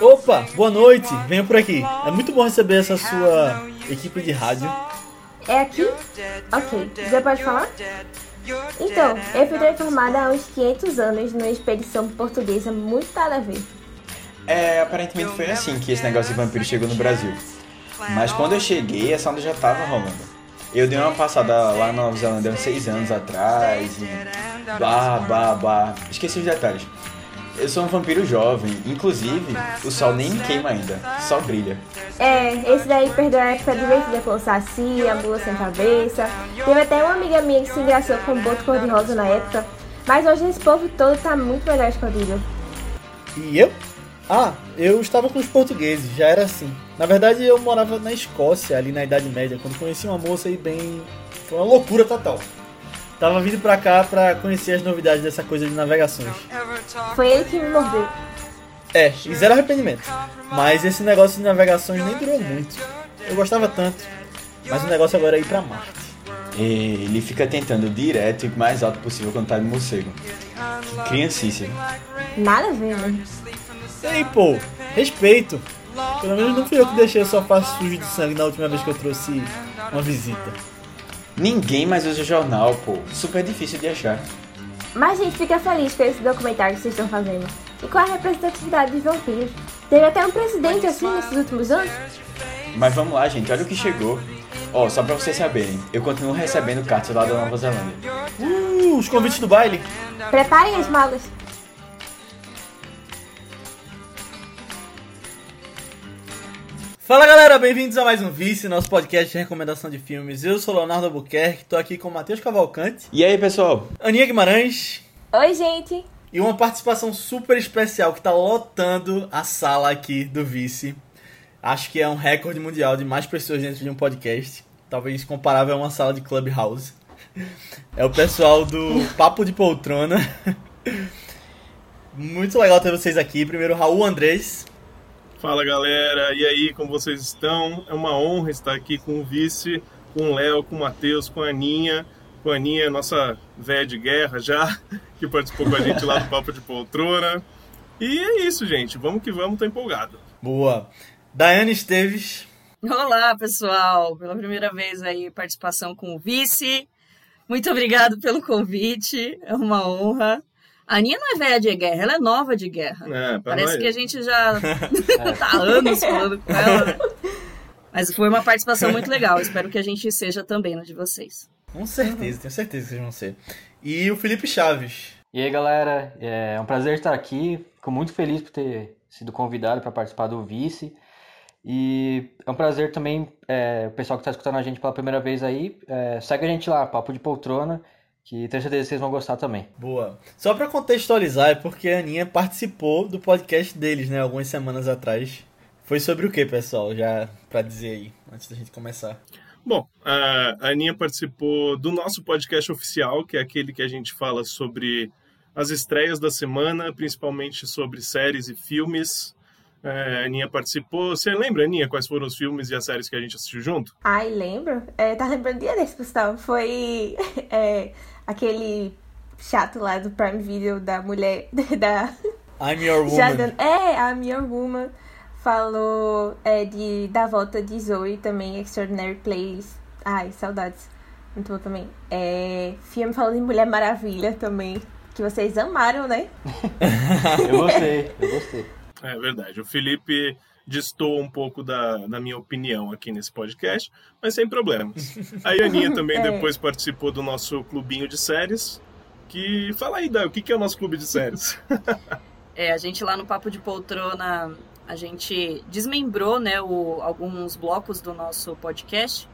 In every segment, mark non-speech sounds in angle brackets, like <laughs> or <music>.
Opa, boa noite, venha por aqui. É muito bom receber essa sua equipe de rádio. É aqui? Ok, já pode falar? Então, eu fui transformada há uns 500 anos numa expedição portuguesa muito nada a ver. É, aparentemente foi assim que esse negócio de vampiro chegou no Brasil. Mas quando eu cheguei, essa onda já tava rolando. Eu dei uma passada lá na Nova Zelândia uns seis anos atrás e. Bah, bah, bah. Esqueci os detalhes. Eu sou um vampiro jovem, inclusive o sol nem queima ainda, só brilha. É, esse daí perdeu a época divertida com o Saci, a mula sem cabeça. Teve até uma amiga minha que se engraçou com o boto cor-de-rosa na época. Mas hoje esse povo todo tá muito melhor escondido. E eu? Ah, eu estava com os portugueses, já era assim. Na verdade, eu morava na Escócia, ali na Idade Média, quando conheci uma moça aí bem. Foi uma loucura total. Tava vindo pra cá pra conhecer as novidades dessa coisa de navegações. Foi ele que me mordeu. É, e zero arrependimento. Mas esse negócio de navegações nem durou muito. Eu gostava tanto. Mas o negócio agora é ir pra Marte. E ele fica tentando direto e o mais alto possível quando tá de morcego. Que criancice. Nada a ver, né? Ei, pô, respeito. Pelo menos não fui eu que deixei o sofá sujo de sangue na última vez que eu trouxe uma visita. Ninguém mais usa jornal, pô. Super difícil de achar. Mas a gente fica feliz com esse documentário que vocês estão fazendo. E com a representatividade dos vampiros. Teve até um presidente assim nesses últimos anos. Mas vamos lá, gente, olha o que chegou. Ó, só pra vocês saberem, eu continuo recebendo cartas lá da Nova Zelândia. Uh, os convites do baile. Preparem as malas. Fala galera, bem-vindos a mais um Vice, nosso podcast de recomendação de filmes. Eu sou Leonardo Albuquerque, tô aqui com o Matheus Cavalcante, E aí, pessoal? Aninha Guimarães Oi, gente. e uma participação super especial que tá lotando a sala aqui do Vice. Acho que é um recorde mundial de mais pessoas dentro de um podcast, talvez comparável a uma sala de Clubhouse. É o pessoal do Papo de Poltrona. <laughs> Muito legal ter vocês aqui. Primeiro, Raul Andrés. Fala galera, e aí, como vocês estão? É uma honra estar aqui com o vice, com o Léo, com o Matheus, com a Aninha. Com a Aninha, nossa velha de guerra já, <laughs> que participou com a gente lá do Papo de Poltrona. E é isso, gente. Vamos que vamos, tô empolgado. Boa. Daiane Esteves. Olá, pessoal! Pela primeira vez aí, participação com o vice. Muito obrigado pelo convite, é uma honra. A Aninha não é velha de guerra, ela é nova de guerra. É, Parece nós. que a gente já <laughs> tá há anos falando com ela. Mas foi uma participação muito legal, espero que a gente seja também na de vocês. Com certeza, tenho certeza que vocês vão ser. E o Felipe Chaves. E aí, galera, é um prazer estar aqui. Fico muito feliz por ter sido convidado para participar do Vice. E é um prazer também, é, o pessoal que está escutando a gente pela primeira vez aí, é, segue a gente lá, Papo de Poltrona, que tenho certeza que vocês vão gostar também. Boa. Só pra contextualizar, é porque a Aninha participou do podcast deles, né, algumas semanas atrás. Foi sobre o que, pessoal? Já pra dizer aí, antes da gente começar. Bom, a Aninha participou do nosso podcast oficial, que é aquele que a gente fala sobre as estreias da semana, principalmente sobre séries e filmes. É, a Aninha participou. Você lembra, Aninha, quais foram os filmes e as séries que a gente assistiu junto? Ai, lembro. É, tá lembrando dia desse, Gustavo? Foi <laughs> é, aquele chato lá do Prime Video da mulher <laughs> da I'm Your Woman. Já dando- é, a minha Woman falou é, de, da volta de Zoe também, Extraordinary Playlist. Ai, saudades. Muito bom também. É, filme falando de Mulher Maravilha também, que vocês amaram, né? <laughs> Eu gostei, eu gostei. É verdade. O Felipe distou um pouco da, da minha opinião aqui nesse podcast, mas sem problemas. A Aninha <laughs> também É. depois participou do nosso clubinho de séries. Que fala aí, Dan, o que que é o nosso clube de séries? <laughs> É, a gente lá no Papo de Poltrona, a gente desmembrou, né, o- alguns blocos do nosso podcast,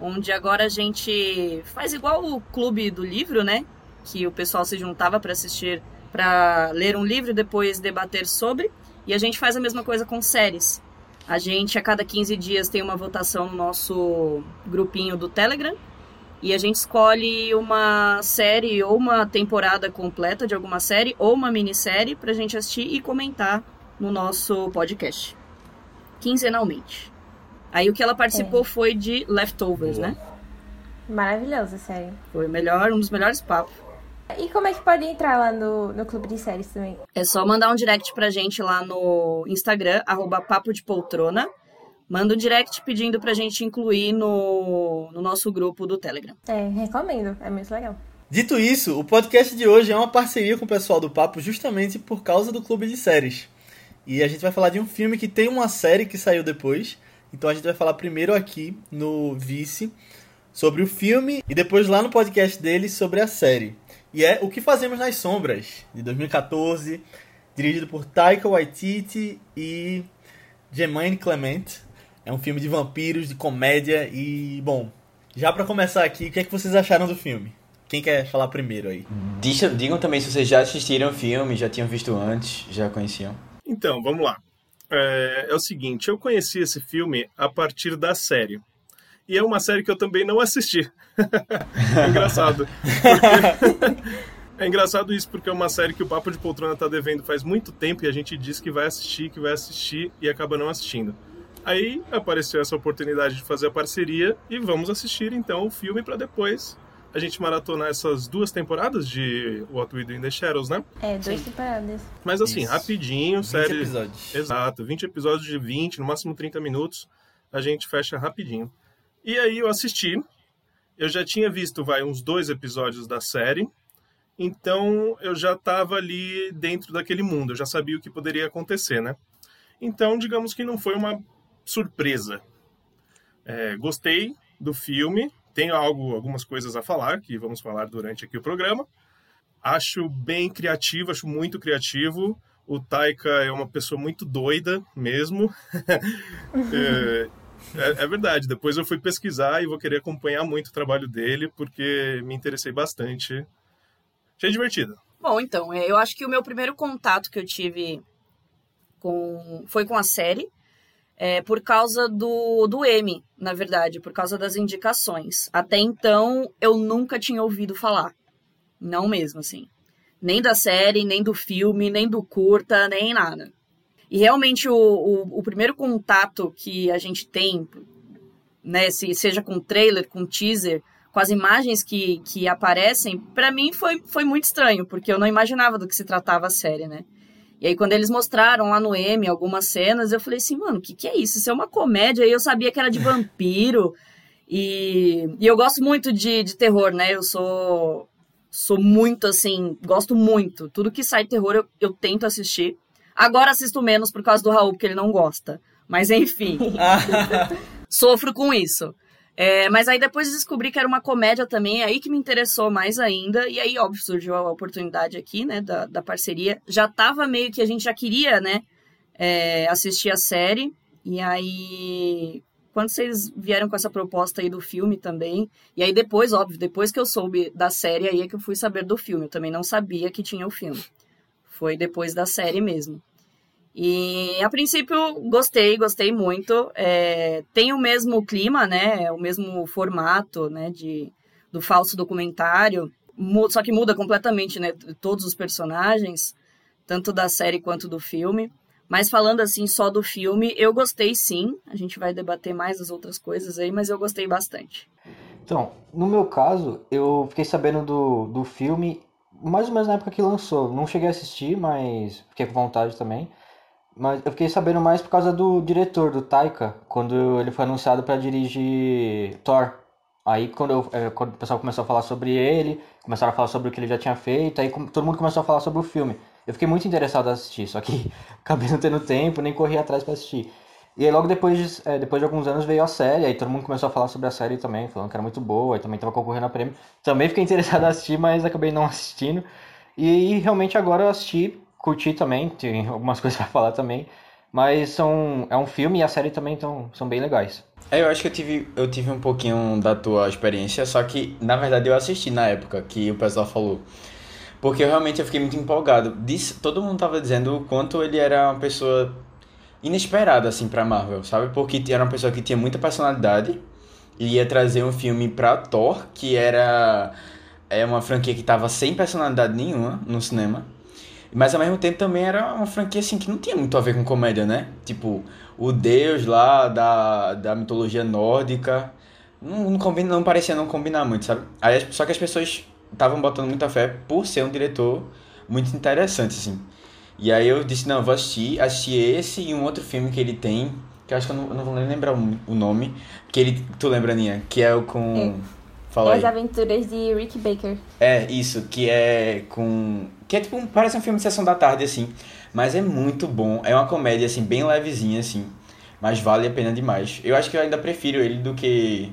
onde agora a gente faz igual o clube do livro, né, que o pessoal se juntava para assistir, para ler um livro e depois debater sobre, e a gente faz a mesma coisa com séries. A gente, a cada 15 dias, tem uma votação no nosso grupinho do Telegram, e a gente escolhe uma série ou uma temporada completa de alguma série ou uma minissérie pra gente assistir e comentar no nosso podcast. Quinzenalmente. Aí o que ela participou foi de Leftovers, Boa. né? Maravilhosa, série. Foi o melhor, um dos melhores papos. E como é que pode entrar lá no, no Clube de Séries também? É só mandar um direct pra gente lá no Instagram, arroba Papo de Poltrona. Manda um direct pedindo pra gente incluir no, no nosso grupo do Telegram. É, recomendo, é muito legal. Dito isso, o podcast de hoje é uma parceria com o pessoal do Papo justamente por causa do Clube de Séries. E a gente vai falar de um filme que tem uma série que saiu depois. Então a gente vai falar primeiro aqui no Vice sobre o filme e depois lá no podcast dele sobre a série. E é O que Fazemos nas Sombras, de 2014, dirigido por Taika Waititi e Jemaine Clement. É um filme de vampiros, de comédia e, bom, já para começar aqui, o que é que vocês acharam do filme? Quem quer falar primeiro aí? Diga- Digam também se vocês já assistiram o filme, já tinham visto antes, já conheciam. Então, vamos lá. É, é o seguinte, eu conheci esse filme a partir da série. E é uma série que eu também não assisti. é <laughs> engraçado. Porque- <laughs> É engraçado isso, porque é uma série que o Papo de Poltrona tá devendo faz muito tempo e a gente diz que vai assistir, que vai assistir e acaba não assistindo. Aí apareceu essa oportunidade de fazer a parceria e vamos assistir então o filme para depois a gente maratonar essas duas temporadas de What We Do in the Shadows, né? É, dois temporadas. Mas assim, Isso. rapidinho, 20 série. episódios. Exato, 20 episódios de 20, no máximo 30 minutos, a gente fecha rapidinho. E aí eu assisti, eu já tinha visto, vai, uns dois episódios da série, então eu já estava ali dentro daquele mundo, eu já sabia o que poderia acontecer, né? Então, digamos que não foi uma surpresa. É, gostei do filme, tenho algo, algumas coisas a falar, que vamos falar durante aqui o programa. Acho bem criativo, acho muito criativo. O Taika é uma pessoa muito doida mesmo. <laughs> é, é- é verdade. Depois eu fui pesquisar e vou querer acompanhar muito o trabalho dele, porque me interessei bastante. Achei divertido. Bom, então, é, eu acho que o meu primeiro contato que eu tive com foi com a série, é, por causa do, do M, na verdade, por causa das indicações. Até então, eu nunca tinha ouvido falar. Não mesmo, assim. Nem da série, nem do filme, nem do curta, nem nada. E realmente o, o, o primeiro contato que a gente tem, né, se, seja com trailer, com teaser, com as imagens que, que aparecem, pra mim foi, foi muito estranho, porque eu não imaginava do que se tratava a série, né? E aí, quando eles mostraram lá no M algumas cenas, eu falei assim, mano, o que, que é isso? Isso é uma comédia? E eu sabia que era de vampiro. E, e eu gosto muito de, de terror, né? Eu sou, sou muito assim, gosto muito. Tudo que sai terror eu, eu tento assistir. Agora assisto menos por causa do Raul, porque ele não gosta. Mas enfim <laughs> sofro com isso. É, mas aí depois descobri que era uma comédia também, é aí que me interessou mais ainda. E aí, óbvio, surgiu a oportunidade aqui, né, da, da parceria. Já tava meio que a gente já queria, né, é, assistir a série. E aí, quando vocês vieram com essa proposta aí do filme também. E aí depois, óbvio, depois que eu soube da série, aí é que eu fui saber do filme. Eu também não sabia que tinha o filme. Foi depois da série mesmo. E a princípio gostei, gostei muito. É, tem o mesmo clima, né? O mesmo formato, né? De, do falso documentário. Só que muda completamente, né? Todos os personagens, tanto da série quanto do filme. Mas falando assim só do filme, eu gostei sim. A gente vai debater mais as outras coisas aí, mas eu gostei bastante. Então, no meu caso, eu fiquei sabendo do, do filme mais ou menos na época que lançou. Não cheguei a assistir, mas fiquei com vontade também. Mas eu fiquei sabendo mais por causa do diretor, do Taika, quando ele foi anunciado para dirigir Thor. Aí quando, eu, é, quando o pessoal começou a falar sobre ele, começaram a falar sobre o que ele já tinha feito, aí todo mundo começou a falar sobre o filme. Eu fiquei muito interessado em assistir, só que <laughs> acabei não tendo tempo, nem corri atrás para assistir. E aí logo depois, de- é, depois de alguns anos veio a série, aí todo mundo começou a falar sobre a série também, falando que era muito boa, aí também tava concorrendo a prêmio. Também fiquei <laughs> interessado em assistir, mas acabei não assistindo. E aí, realmente agora eu assisti, curti também, tem algumas <laughs> coisas pra falar também. Mas são, é um filme e a série também tão, são bem legais. É, eu acho que eu tive, eu tive um pouquinho da tua experiência, só que na verdade eu assisti na época que o pessoal falou. Porque eu realmente eu fiquei muito empolgado. Diz, todo mundo tava dizendo o quanto ele era uma pessoa inesperada, assim, pra Marvel, sabe? Porque era uma pessoa que tinha muita personalidade e ia trazer um filme pra Thor, que era é uma franquia que tava sem personalidade nenhuma no cinema. Mas ao mesmo tempo também era uma franquia assim que não tinha muito a ver com comédia, né? Tipo, o deus lá da, da mitologia nórdica. Não, não, combina, não parecia não combinar muito, sabe? Aí, só que as pessoas estavam botando muita fé por ser um diretor muito interessante, assim. E aí eu disse, não, vou assistir, assisti esse e um outro filme que ele tem, que eu acho que eu não, eu não vou nem lembrar o, nome, que ele, tu lembra, Aninha? Que é o com... É. Fala As aí. Aventuras de Rick Baker. É, isso, que é com... Que é tipo, um- parece um filme de sessão da tarde, assim. Mas é muito bom. É uma comédia, assim, bem levezinha, assim. Mas vale a pena demais. Eu acho que eu ainda prefiro ele do que...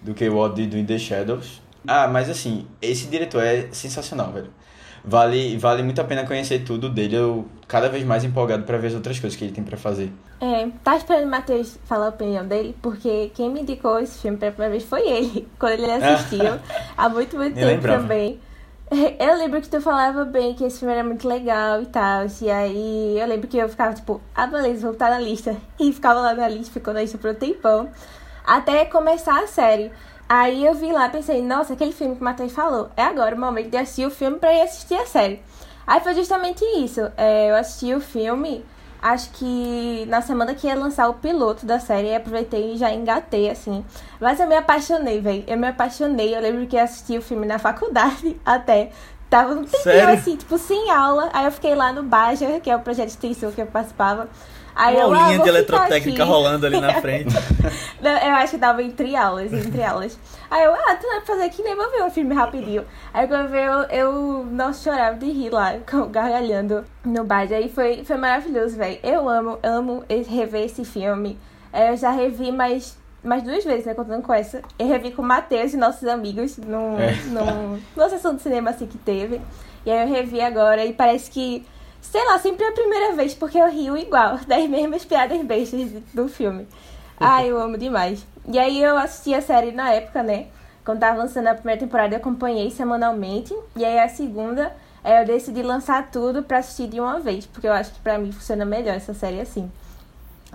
Do que o What do in the Shadows. Ah, mas assim, esse diretor é sensacional, velho. Vale, vale muito a pena conhecer tudo dele. Eu cada vez mais empolgado pra ver as outras coisas que ele tem pra fazer. É, tá esperando o Matheus falar a opinião dele, porque quem me indicou esse filme pela primeira vez foi ele, <laughs> quando ele assistiu, <laughs> há muito, muito tempo lembrava. também. Eu lembro que tu falava bem que esse filme era muito legal e tal, e aí eu lembro que eu ficava tipo, ah, beleza, vou botar na lista. <laughs> E ficava lá na lista, ficou na lista por um tempão, até começar a série. Aí eu vi lá, pensei, nossa, aquele filme que o Matheus falou, é agora o momento de assistir o filme pra ir assistir a série. Aí foi justamente isso, é, eu assisti o filme, acho que na semana que ia lançar o piloto da série, aproveitei e já engatei, assim. Mas eu me apaixonei, velho, eu me apaixonei, eu lembro que eu assisti o filme na <laughs> faculdade até. Tava um tempinho Sério? assim, tipo, sem aula. Aí eu fiquei lá no Baja, que é o projeto de extensão que eu participava. Aí Uma eu, ah, aulinha vou de eletrotécnica aqui. rolando ali na frente. <laughs> Não, eu acho que tava entre aulas, entre aulas. Aí eu, ah, tu vai fazer aqui, nem vou ver um filme rapidinho. Aí quando eu vi, eu, eu não chorava de rir lá, <laughs> gargalhando no bar. Aí foi, foi maravilhoso, velho. Eu amo, amo rever esse filme. É, Eu já revi mais, mais duas vezes, né, contando com essa. Eu revi com o Matheus e nossos amigos num, É. num, numa sessão de cinema assim que teve. E aí eu revi agora e parece que Sei lá, sempre é a primeira vez, porque eu rio igual, <laughs> das mesmas piadas bestas do filme. Ai, eu amo demais. E aí eu assisti a série na época, né? Quando tava lançando a primeira temporada, eu acompanhei semanalmente. E aí a segunda, é, eu decidi lançar tudo pra assistir de uma vez, porque eu acho que pra mim funciona melhor essa série assim.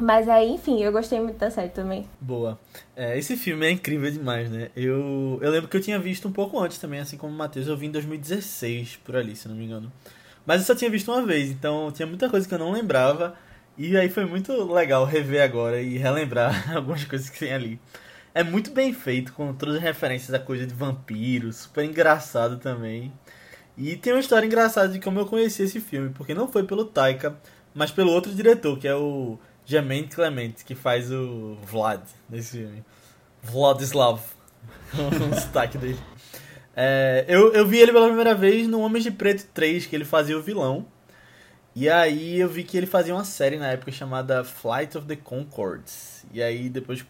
Mas aí, enfim, eu gostei muito da série também. Boa. É, esse filme é incrível demais, né? Eu, eu lembro que eu tinha visto um pouco antes também, assim como o Matheus. Eu vi em 2016, por ali, se não me engano. Mas eu só tinha visto uma vez, então tinha muita coisa que eu não lembrava. E aí foi muito legal rever agora e relembrar <laughs> algumas coisas que tem ali. É muito bem feito, com todas as referências à coisa de vampiros, super engraçado também. E tem uma história engraçada de como eu conheci esse filme, porque não foi pelo Taika, mas pelo outro diretor, que é o Jermaine Clement, que faz o Vlad nesse filme. Vladislav, o <laughs> sotaque dele. É, eu, eu vi ele pela primeira vez no Homens de Preto 3, que ele fazia o vilão. E aí eu vi que ele fazia uma série na época chamada Flight of the Concords. E aí depois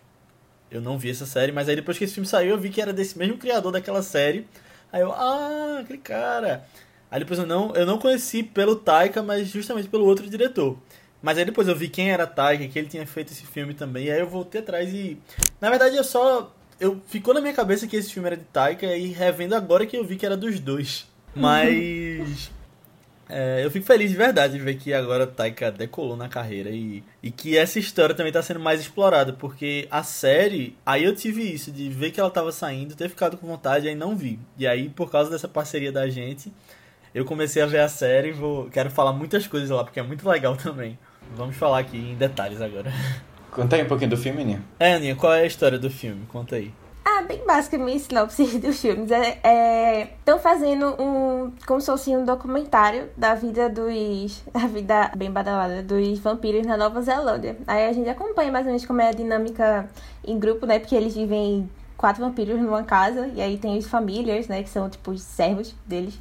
eu não vi essa série, mas aí depois que esse filme saiu eu vi que era desse mesmo criador daquela série. Aí eu, ah, aquele cara. Aí depois eu não, eu não conheci pelo Taika, mas justamente pelo outro diretor. Mas aí depois eu vi quem era Taika, que ele tinha feito esse filme também, e aí eu voltei atrás e. Na verdade eu só. Eu ficou na minha cabeça que esse filme era de Taika e revendo agora que eu vi que era dos dois. Mas. <laughs> é, eu fico feliz de verdade de ver que agora Taika decolou na carreira e, e que essa história também tá sendo mais explorada, porque a série, aí eu tive isso, de ver que ela tava saindo, ter ficado com vontade e aí não vi. E aí, por causa dessa parceria da gente, eu comecei a ver a série e vou, quero falar muitas coisas lá, porque é muito legal <laughs> também. Vamos falar aqui em detalhes agora. Conta aí um pouquinho do filme, Aninha. É, Aninha, qual é a história do filme? Conta aí. Ah, bem básica a minha sinopse <laughs> dos filmes. Estão fazendo um. como se fosse um documentário da vida dos. <laughs> a vida bem badalada dos vampiros na Nova Zelândia. Aí a gente acompanha mais ou menos como é a dinâmica em grupo, né? Porque eles vivem quatro vampiros numa casa, e aí tem os famílias, né? Que são tipo os servos deles.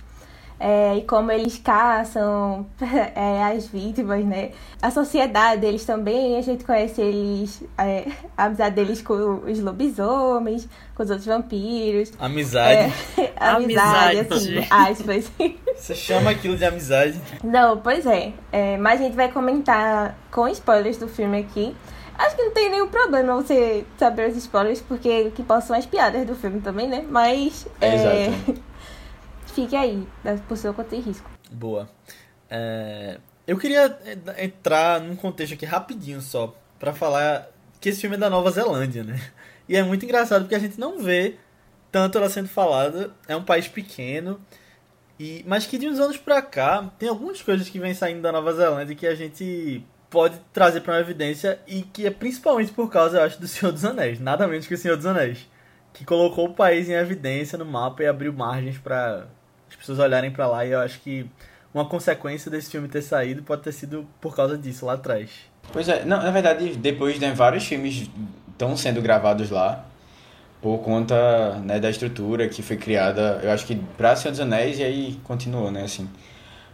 É, e como eles caçam <laughs> é, as vítimas, né? A sociedade deles também, a gente conhece eles, é, a amizade deles com os lobisomens, com os outros vampiros. Amizade. É, <laughs> amizade, Amizade. assim, <laughs> aspas. Você chama aquilo de amizade? Não, pois é, é. Mas a gente vai comentar com spoilers do filme aqui. Acho que não tem nenhum problema você saber os spoilers, porque o que possam as piadas do filme também, né? Mas. É, Exato. Fique aí, por sua conta e risco. Boa. É, eu queria entrar num contexto aqui rapidinho só, pra falar que esse filme é da Nova Zelândia, né? E é muito engraçado porque a gente não vê tanto ela sendo falada. É um país pequeno. E, mas que de uns anos pra cá, tem algumas coisas que vêm saindo da Nova Zelândia que a gente pode trazer pra uma evidência e que é principalmente por causa, eu acho, do Senhor dos Anéis. Nada menos que o Senhor dos Anéis. que colocou o país em evidência no mapa e abriu margens para as pessoas olharem para lá. E eu acho que uma consequência desse filme ter saído pode ter sido por causa disso lá atrás. Pois é, não, na verdade, depois né, vários filmes estão sendo gravados lá por conta né, da estrutura que foi criada, eu acho que para Senhor dos Anéis e aí continuou, né, assim.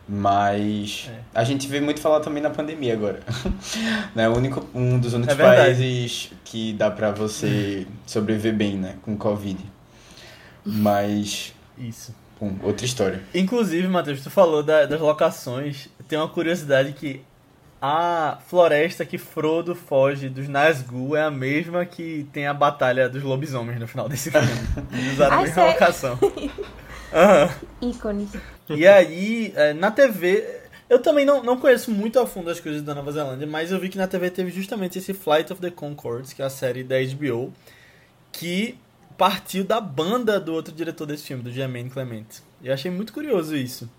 Mas É. a gente vê muito falar também na pandemia agora. <laughs> né, o único, um dos únicos É países que dá pra você sobreviver bem, né, com Covid. Mas, Isso. Pum, outra história. Inclusive, Matheus, tu falou da- das locações. Tem uma curiosidade que a floresta que Frodo foge dos Nazgûl é a mesma que tem a batalha dos lobisomens no final desse filme. Eles usaram a mesma sério? locação. <laughs> Ícones. E aí, é, na TV, eu também não, não conheço muito a fundo as coisas da Nova Zelândia, mas eu vi que na TV teve justamente esse Flight of the Conchords, que é a série da HBO, que partiu da banda do outro diretor desse filme, do Jermaine Clement. E eu achei muito curioso isso.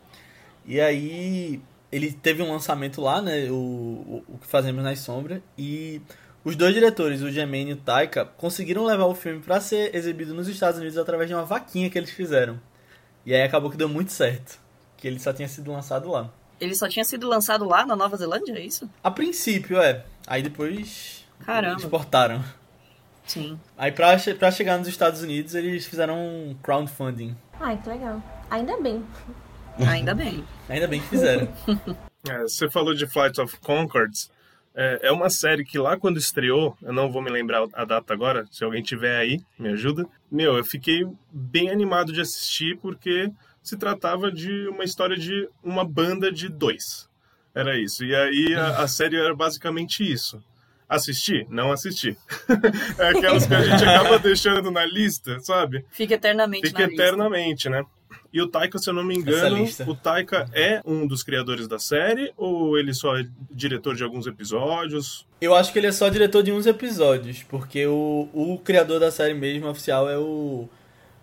E aí, ele teve um lançamento lá, né, o, o, que fazemos nas sombras, e os dois diretores, o Jermaine e o Taika, conseguiram levar o filme para ser exibido nos Estados Unidos através de uma vaquinha que eles fizeram. E aí acabou que deu muito certo. Que ele só tinha sido lançado lá. Ele só tinha sido lançado lá na Nova Zelândia, é isso? A princípio, é. Aí depois. Caramba. Exportaram. Sim. Aí pra, pra chegar nos Estados Unidos, eles fizeram um crowdfunding. Ai, que legal. Ainda bem. <laughs> Ainda bem. Ainda bem que fizeram. <laughs> É, você falou de Flight of Concords. É, é uma série que lá quando estreou, eu não vou me lembrar a data agora, se alguém tiver aí, me ajuda. Meu, eu fiquei bem animado de assistir porque se tratava de uma história de uma banda de dois. Era isso. E aí a, a série era basicamente isso. Assistir? Não assisti. <laughs> é aquelas que a gente acaba deixando na lista, sabe? Fica eternamente Fica na lista. eternamente, né? E o Taika, se eu não me engano, o Taika é um dos criadores da série ou ele só é diretor de alguns episódios? Eu acho que ele é só diretor de uns episódios, porque o, o criador da série mesmo oficial é o.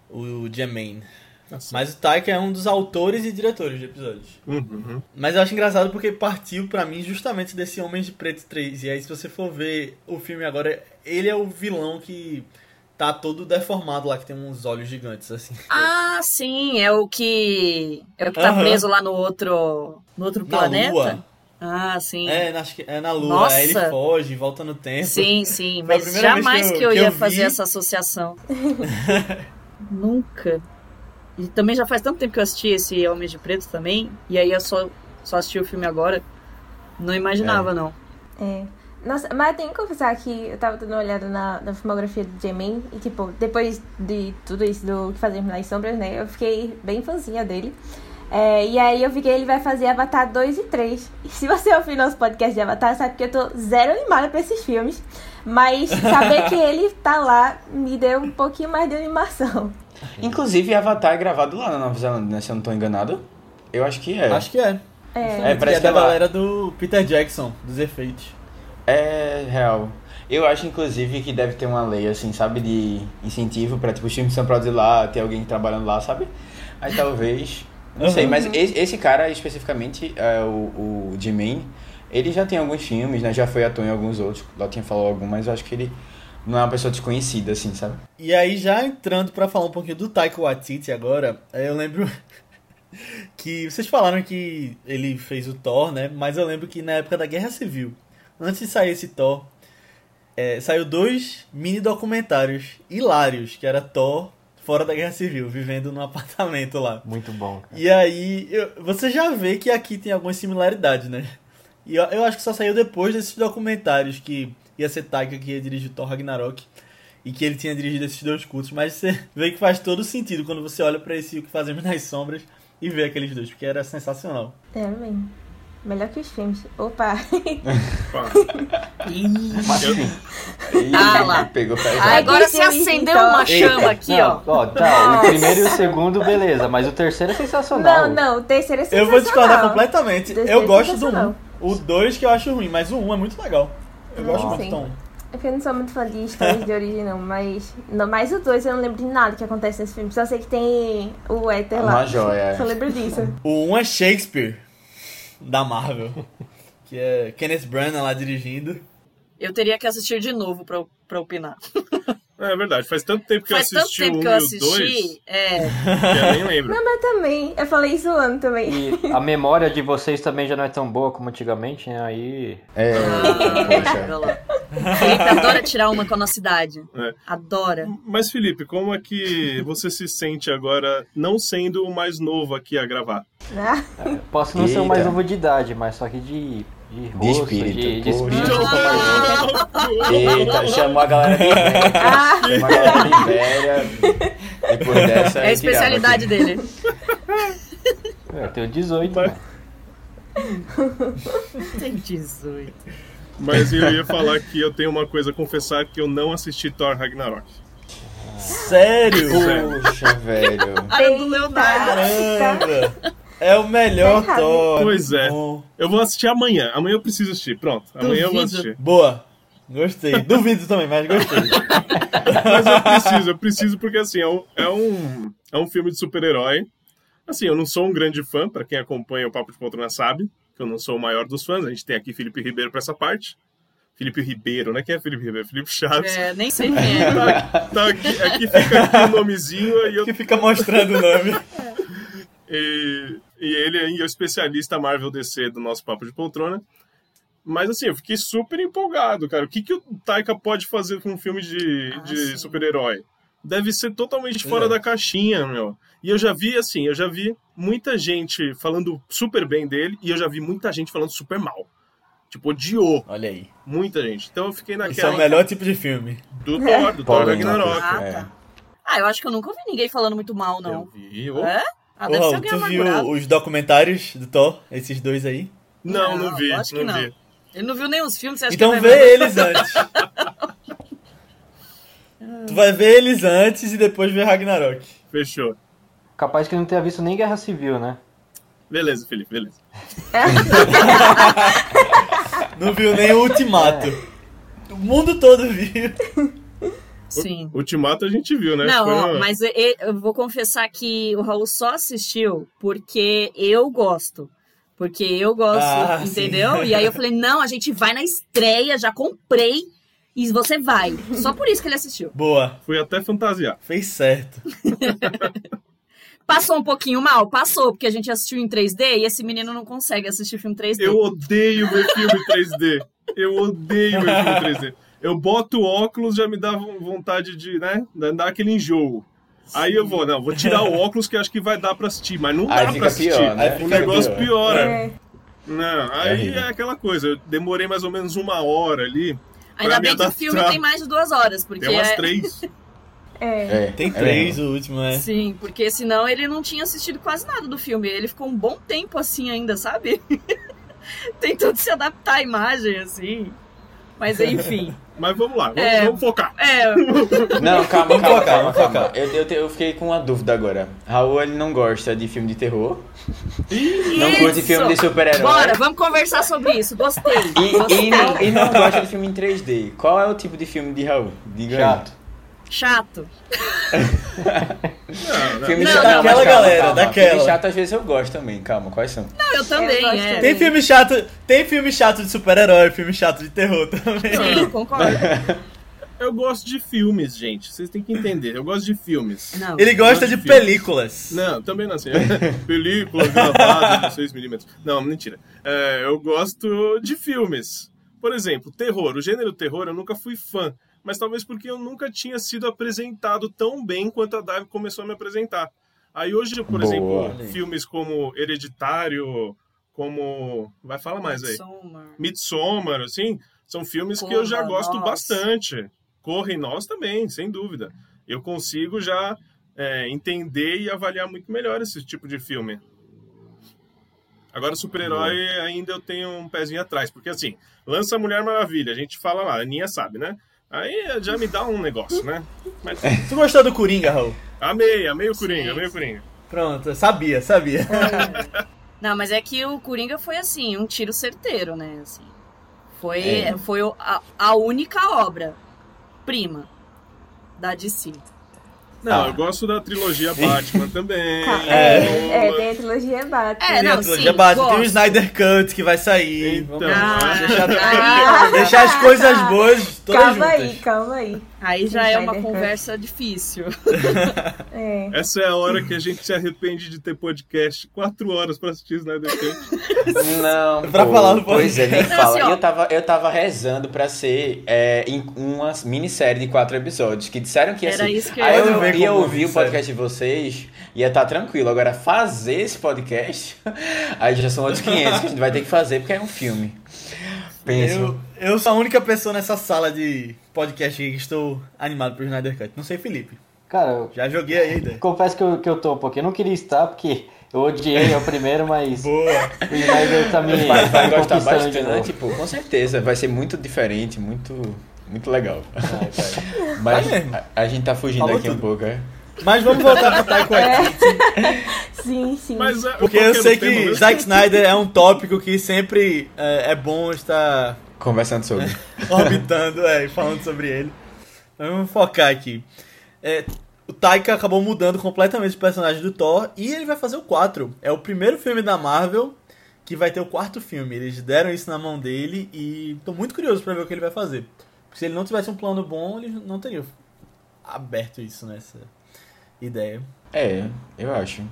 O Jermaine. Assim. Mas o Taika é um dos autores e diretores de episódios. Uhum. Mas eu acho engraçado porque partiu pra mim justamente desse Homens de Preto 3. E aí, se você for ver o filme agora, ele é o vilão que tá todo deformado lá, que tem uns olhos gigantes, assim. Ah, sim, é o que. É o que tá Aham. preso lá no outro. No outro Na planeta. Lua. Ah, sim. É, acho que é na Lua. Nossa. Aí ele foge, volta no tempo. Sim, sim, mas jamais que eu- que eu, que ia eu vi. fazer essa associação. <laughs> Nunca. E também já faz tanto tempo que eu assisti esse Homens de Preto também, e aí eu só, só assisti o filme agora. Não imaginava, não. É. Nossa, mas eu tenho que confessar que eu tava dando uma olhada na, na filmografia do Jermaine e, tipo, depois de tudo isso do que fazemos nas sombras, né, eu fiquei bem fãzinha dele. É, e aí eu vi que ele vai fazer Avatar 2 e 3. E se você ouvir nosso podcast de Avatar, sabe que eu tô zero animada pra esses filmes. Mas saber que ele tá lá me deu um pouquinho mais de animação. Inclusive, Avatar é gravado lá na Nova Zelândia, né? Se eu não tô enganado. Eu acho que é. Acho que é. É. É, parece é que da é lá. galera do Peter Jackson, dos efeitos. É real. Eu acho, inclusive, que deve ter uma lei, assim, sabe? De incentivo pra, tipo, os filmes são produzidos lá, ter alguém trabalhando lá, sabe? Aí talvez... Não sei, Uhum. mas esse, esse cara, especificamente, é, o, o Jermaine, ele já tem alguns filmes, né? Já foi ator em alguns outros. Lá tinha falado algum, mas eu acho que ele não é uma pessoa desconhecida, assim, sabe? E aí, já entrando pra falar um pouquinho do Taika Waititi agora, eh, eu lembro <laughs> que vocês falaram que ele fez o Thor, né? Mas eu lembro que na época da Guerra Civil, antes de sair esse Thor, eh, saiu dois mini documentários hilários, que era Thor fora da Guerra Civil, vivendo num <laughs> apartamento lá. Muito bom, cara. E aí, eu- você já vê que aqui tem algumas similaridades, né? E eu, eu acho que só saiu depois desses documentários que ia ser Taika que ia dirigir Thor Ragnarok e que ele tinha dirigido esses dois cultos, mas você <laughs> vê que faz todo sentido quando você olha pra esse O que Fazemos nas Sombras e vê aqueles dois, porque era sensacional. É, bem. Melhor que os filmes. Opa! <laughs> Eu-. Ih, Ah, lá. Pegou Ah, agora se eu acendeu então. uma chama aqui, ó. Não, ó, tá, o primeiro e o segundo, beleza, mas o terceiro é sensacional. Não, não, o terceiro é Eu sensacional. vou discordar completamente. Eu é gosto do. 1. O 2 que eu acho ruim, mas o 1 é muito legal. Eu gosto do 1. É que eu não sou muito fã de histórias de origem, não, mas. Não, mas o dois eu não lembro de nada que acontece nesse filme. Só sei que tem o Éter lá. Uma joia. Só lembro disso. <laughs> O 1 é Shakespeare, da Marvel. <laughs> Que é Kenneth Branagh lá dirigindo. Eu teria que assistir de novo pra, pra opinar. <laughs> É verdade, faz tanto tempo que Faz eu tanto assisti tempo o que 1 eu e o 2 assisti. É. que eu nem lembro. <laughs> Não, mas também. Eu falei zoando também. E a memória de vocês também já não é tão boa como antigamente, né? Aí. É, lá. Felipe adora tirar uma com a nossa idade. É. Adora. Mas, Felipe, como é que você se sente agora não sendo o mais novo aqui a gravar? Ah, Posso não ser o mais Eita. novo de idade, mas só que de. De, rosto, espírito, de, de espírito. Eita, chamou a galera de velha. Ah. Chamou a galera de velha. Depois <laughs> dessa. É a aí tirava especialidade aqui. dele. É, Eu tenho 18, Mas- né? Tem 18. Mas eu ia falar que eu tenho uma coisa a confessar que eu não assisti Thor Ragnarok. Sério? Poxa, velho. Cara do Leonardo. Caramba! É o melhor Tá. Thor. Pois é. Bom. Eu vou assistir amanhã. Amanhã eu preciso assistir. Pronto. Amanhã eu vou assistir. Boa. Gostei. Duvido também, mas gostei. <laughs> Mas eu preciso, eu preciso porque assim, é um, é um, é um filme de super-herói. Assim, eu não sou um grande fã, pra quem acompanha o Papo de Poltrona sabe, que eu não sou o maior dos fãs. A gente tem aqui Felipe Ribeiro pra essa parte. Felipe Ribeiro, né? Quem é Felipe Ribeiro? Felipe Chaves. É, nem sei quem é. Tá, tá aqui, aqui fica aqui o nomezinho e eu que fica mostrando o nome. E, e ele aí é o especialista Marvel DC do nosso Papo de Poltrona. Mas assim, eu fiquei super empolgado, cara. O que, que o Taika pode fazer com um filme de, Ah, de super-herói? Deve ser totalmente fora é. da caixinha, meu. E eu já vi, assim, eu já vi muita gente falando super bem dele e eu já vi muita gente falando super mal. Tipo, odiou Olha aí. muita gente. Então eu fiquei Esse é naquela o melhor tipo de filme. do Thor, do Thor Ragnarok. Ah, É. tá. Ah, eu acho que eu nunca ouvi ninguém falando muito mal, Eu não. vi. oh. É? Ah, deve ser Raul, alguém tu viu os documentários do Thor? Esses dois aí? Não, não, Não, vi. lógico que não, não. vi. Ele não viu nem os filmes, você acha Então que vê eles antes. <laughs> tu vai ver eles antes e depois ver Ragnarok. Fechou. Capaz que ele não tenha visto nem Guerra Civil, né? Beleza, Felipe, beleza. <laughs> Não viu nem o Ultimato. O mundo todo viu. <laughs> Sim. Ultimato a gente viu, né? Não, ó, uma- mas e- e- eu vou confessar que o Raul só assistiu porque eu gosto. Porque eu gosto, Ah, entendeu? sim. E aí eu falei, não, a gente vai na estreia, já comprei e você vai. Só por isso que ele assistiu. Boa. Fui até fantasiar. Fez certo. <laughs> Passou um pouquinho mal? Passou, porque a gente assistiu em 3D e esse menino não consegue assistir filme 3D. Eu odeio ver filme 3D. Eu odeio ver filme 3D. Eu boto o óculos, já me dá vo- vontade de, né, dar aquele enjoo. Aí eu vou, não, vou tirar o óculos que acho que vai dar pra assistir, mas não Aí dá pra assistir. pior, né? O negócio pior. piora. é. Não, aí horrível. é aquela coisa, eu demorei mais ou menos uma hora ali. Ainda bem que o filme tem mais de duas horas, porque Tem umas é- três. <laughs> É. É, Tem é três, mesmo. o último, né? Sim, porque senão ele não tinha assistido quase nada do filme. Ele ficou um bom tempo assim ainda, sabe? <laughs> Tentando se adaptar à imagem, assim. Mas enfim. Mas vamos lá, vamos, É. vamos focar. É, Não, calma, calma, calma, calma. Eu, eu, eu fiquei com uma dúvida agora. Raul, ele não gosta de filme de terror. Não Isso! curte filme de super-herói. Bora, vamos conversar sobre isso. Gostei. E, Gostei. e, não, e não gosta de filme em 3D. Qual é o tipo de filme de Raul? Diga aí. Chato. Chato. <laughs> Não, não. Filme Não, chato, não. Daquela calma, galera, calma. daquela. Filme chato às vezes eu gosto também. Calma, quais são? Não, eu também, Eu é. Tem filme chato, tem filme chato de super-herói, filme chato de terror também. Sim, <laughs> concordo. Eu gosto de filmes, gente. Vocês têm que entender. Eu gosto de filmes. Não. Ele gosta de de películas. Não, também não assim. <laughs> Película gravada de 6mm. Não, mentira. É, eu gosto de filmes. Por exemplo, terror. O gênero terror eu nunca fui fã. Mas talvez porque eu nunca tinha sido apresentado tão bem quanto a Dive começou a me apresentar. Aí hoje, por Boa. exemplo, filmes como Hereditário, como... Vai, fala mais aí. Midsommar. Midsommar, assim, são filmes que eu já Corra, gosto Nós. bastante. Corre nós também, sem dúvida. Eu consigo já é, entender e avaliar muito melhor esse tipo de filme. Agora, super-herói, ainda eu tenho um pezinho atrás, porque assim, lança Mulher Maravilha, a gente fala lá, a Aninha sabe, né? Aí já me dá um negócio, né? Mas <laughs> Tu gostou do Coringa, Raul? amei, amei o Coringa, Sim, amei o. Coringa. Pronto, sabia, sabia. <laughs> Não, mas é que o Coringa foi assim, um tiro certeiro, né? Assim. Foi, É. foi a, a única obra prima da DC. Não, Ah. eu gosto da trilogia Batman também. Tá, É. É, tem a trilogia Batman. É, Tem não, a trilogia sim, Batman, tem o gosto. Snyder Cut que vai sair. Então, Vamos Ah, deixar, ah, deixar as coisas boas todas Calma juntas. aí, calma aí. Aí já é uma conversa difícil. <laughs> <laughs> É. Essa é a hora que a gente se arrepende de ter podcast. Quatro horas pra assistir Snyder Cut. <laughs> Não, Pra pô, falar do Pois é, nem fala. assim, eu, tava, eu tava rezando pra ser é, em uma minissérie de quatro episódios, que disseram que ia Era ser. isso que eu Aí ia eu ver ia ouvir o podcast de vocês, ia estar tranquilo. Agora, fazer esse podcast, aí já são outros 500 que a gente vai ter que fazer, porque é um filme. Pensa. Eu, eu sou a única pessoa nessa sala de podcast aqui que estou animado pro Snyder Cut. Não sei, Felipe. Cara, eu Já joguei aí a ideia. confesso que eu, que eu tô um pouquinho. Eu não queria estar, porque eu odiei o primeiro, mas <laughs> Boa. o Snyder tá me, Vai, vai me gostar bastante, pô, com certeza. Vai ser muito diferente, muito, muito legal. Vai, vai. <laughs> Mas a, a gente tá fugindo Falou aqui um tudo. pouco, é? Mas vamos voltar pro Taika <laughs> Waititi. Sim, sim. Mas, é, Porque eu sei que? Zack Snyder é um tópico que sempre é, é bom estar Conversando sobre. <laughs> orbitando é, e falando sobre ele. Mas vamos focar aqui. É, o Taika acabou mudando completamente o personagem do Thor e ele vai fazer o 4. É o primeiro filme da Marvel que vai ter o quarto filme. Eles deram isso na mão dele e tô muito curioso pra ver o que ele vai fazer. Porque se ele não tivesse um plano bom, ele não teria aberto isso nessa ideia. É, eu acho.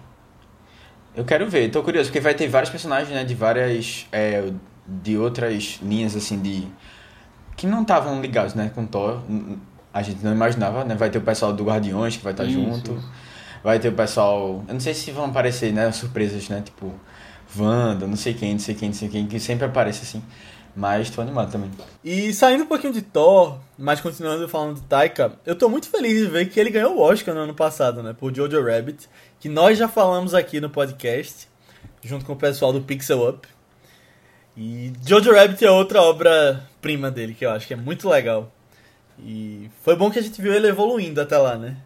Eu quero ver, tô curioso, porque vai ter vários personagens, né, de várias, é, de outras linhas, assim, de... Que não estavam ligados, né, com Thor. A gente não imaginava, né, vai ter o pessoal do Guardiões que vai estar Isso, junto. Vai ter o pessoal... Eu não sei se vão aparecer, né, surpresas, né, tipo... Wanda, não sei quem, não sei quem, não sei quem, que sempre aparece assim. Mas tô animado também. E saindo um pouquinho de Thor, mas continuando falando de Taika, eu tô muito feliz de ver que ele ganhou o Oscar no ano passado, né? Por Jojo Rabbit, que nós já falamos aqui no podcast, junto com o pessoal do Pixel Up. E Jojo Rabbit é outra obra-prima dele, que eu acho que é muito legal. E foi bom que a gente viu ele evoluindo até lá, né?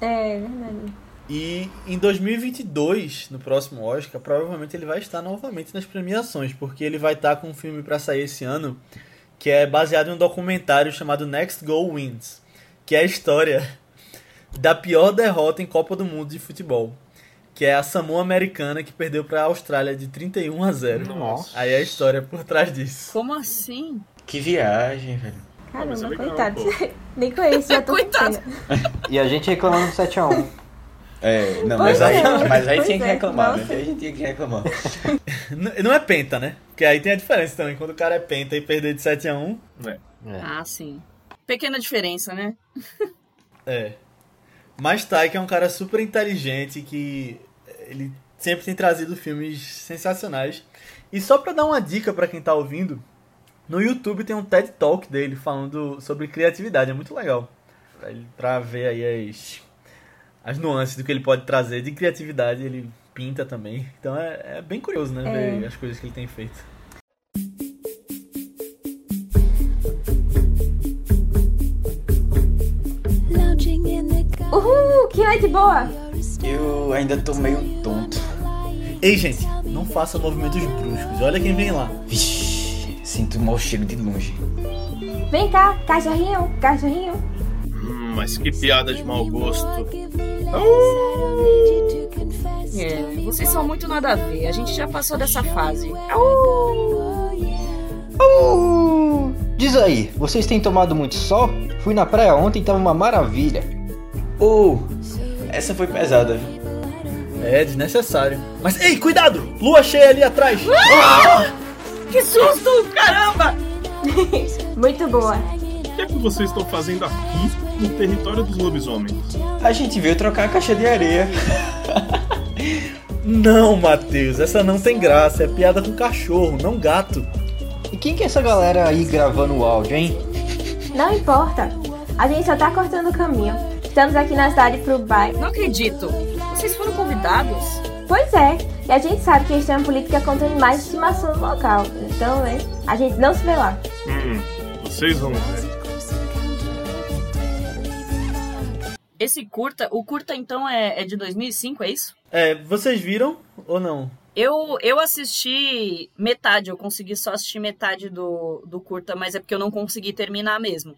É, verdade. E em 2022, no próximo Oscar, provavelmente ele vai estar novamente nas premiações, porque ele vai estar com um filme para sair esse ano que é baseado em um documentário chamado Next Goal Wins, que é a história da pior derrota em Copa do Mundo de futebol, que é a Samoa Americana que perdeu para a Austrália de 31 a 0. Nossa. Aí é a história por trás disso. Como assim? Que viagem, velho. é Caramba, legal, coitado. <laughs> Nem conheço, já tô Coitado. E a gente reclamando do 7x1. É, não, Pois mas aí, é, mas aí tinha que é, reclamar, né? Aí a gente tinha que reclamar. <laughs> Não é penta, né? Porque aí tem a diferença também, quando o cara é penta e perder de 7 a 1, É. Ah, sim. Pequena diferença, né? É. Mas Taika é um cara super inteligente que ele sempre tem trazido filmes sensacionais. E só pra dar uma dica pra quem tá ouvindo, no YouTube tem um TED Talk dele falando sobre criatividade, é muito legal. Pra ver aí as, as nuances do que ele pode trazer de criatividade, ele pinta também. Então é, é bem curioso, né, É. ver as coisas que ele tem feito. Uhul, que noite boa! Eu ainda tô meio tonto. Ei, gente, não faça movimentos bruscos. Olha quem vem lá. Vixe, sinto um mau cheiro de longe. Vem cá, cachorrinho, cachorrinho. Hum, mas que piada de mau gosto. É, vocês são muito nada a ver. A gente já passou dessa fase. Uh, diz aí, vocês têm tomado muito sol? Fui na praia ontem e tava uma maravilha. Oh, essa foi pesada. É desnecessário. Mas ei, cuidado! Lua cheia ali atrás! Que susto! Caramba! <laughs> Muito boa. O que é que vocês estão fazendo aqui no território dos lobisomens? A gente veio trocar a caixa de areia. <laughs> Não, Matheus, essa não tem graça. É piada com cachorro, não gato. E quem que é essa galera aí gravando o áudio, hein? Não importa. A gente só tá cortando o caminho. Estamos aqui na cidade pro bairro. Não acredito. Vocês foram convidados? Pois é. E a gente sabe que têm uma política contra animais de estimação no local. Então, né? A gente não se vê lá. Hum, vocês vão ver. Esse curta, o curta então é, é de 2005, é isso? É, vocês viram ou não? Eu, eu assisti metade, eu consegui só assistir metade do, do curta, mas é porque eu não consegui terminar mesmo.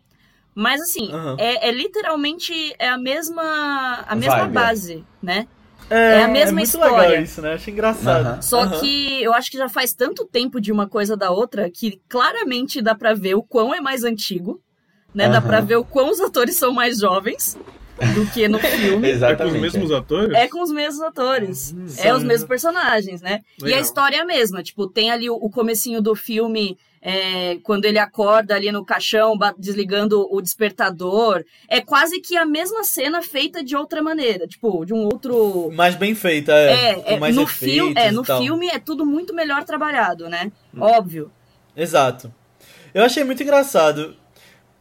Mas assim, Aham. é, é literalmente é a mesma, a mesma Vibe, é. base, né? É, É a mesma muito história. legal isso, né? Acho engraçado. Aham. Só Aham. que eu acho que já faz tanto tempo de uma coisa da outra que claramente dá pra ver o quão é mais antigo, né? Dá pra ver o quão os atores são mais jovens do que no <laughs> filme. É com Exatamente. os mesmos atores? É com os mesmos atores. É os mesmos personagens, né? E a Legal. história é a mesma. Tipo, tem ali o, o comecinho do filme, é, quando ele acorda ali no caixão, desligando o despertador. É quase que a mesma cena feita de outra maneira. Tipo, de um outro... Mais bem feita, é. É, é, mais no, efeitos fil é, no filme é tudo muito melhor trabalhado, né? Óbvio. Exato. Eu achei muito engraçado,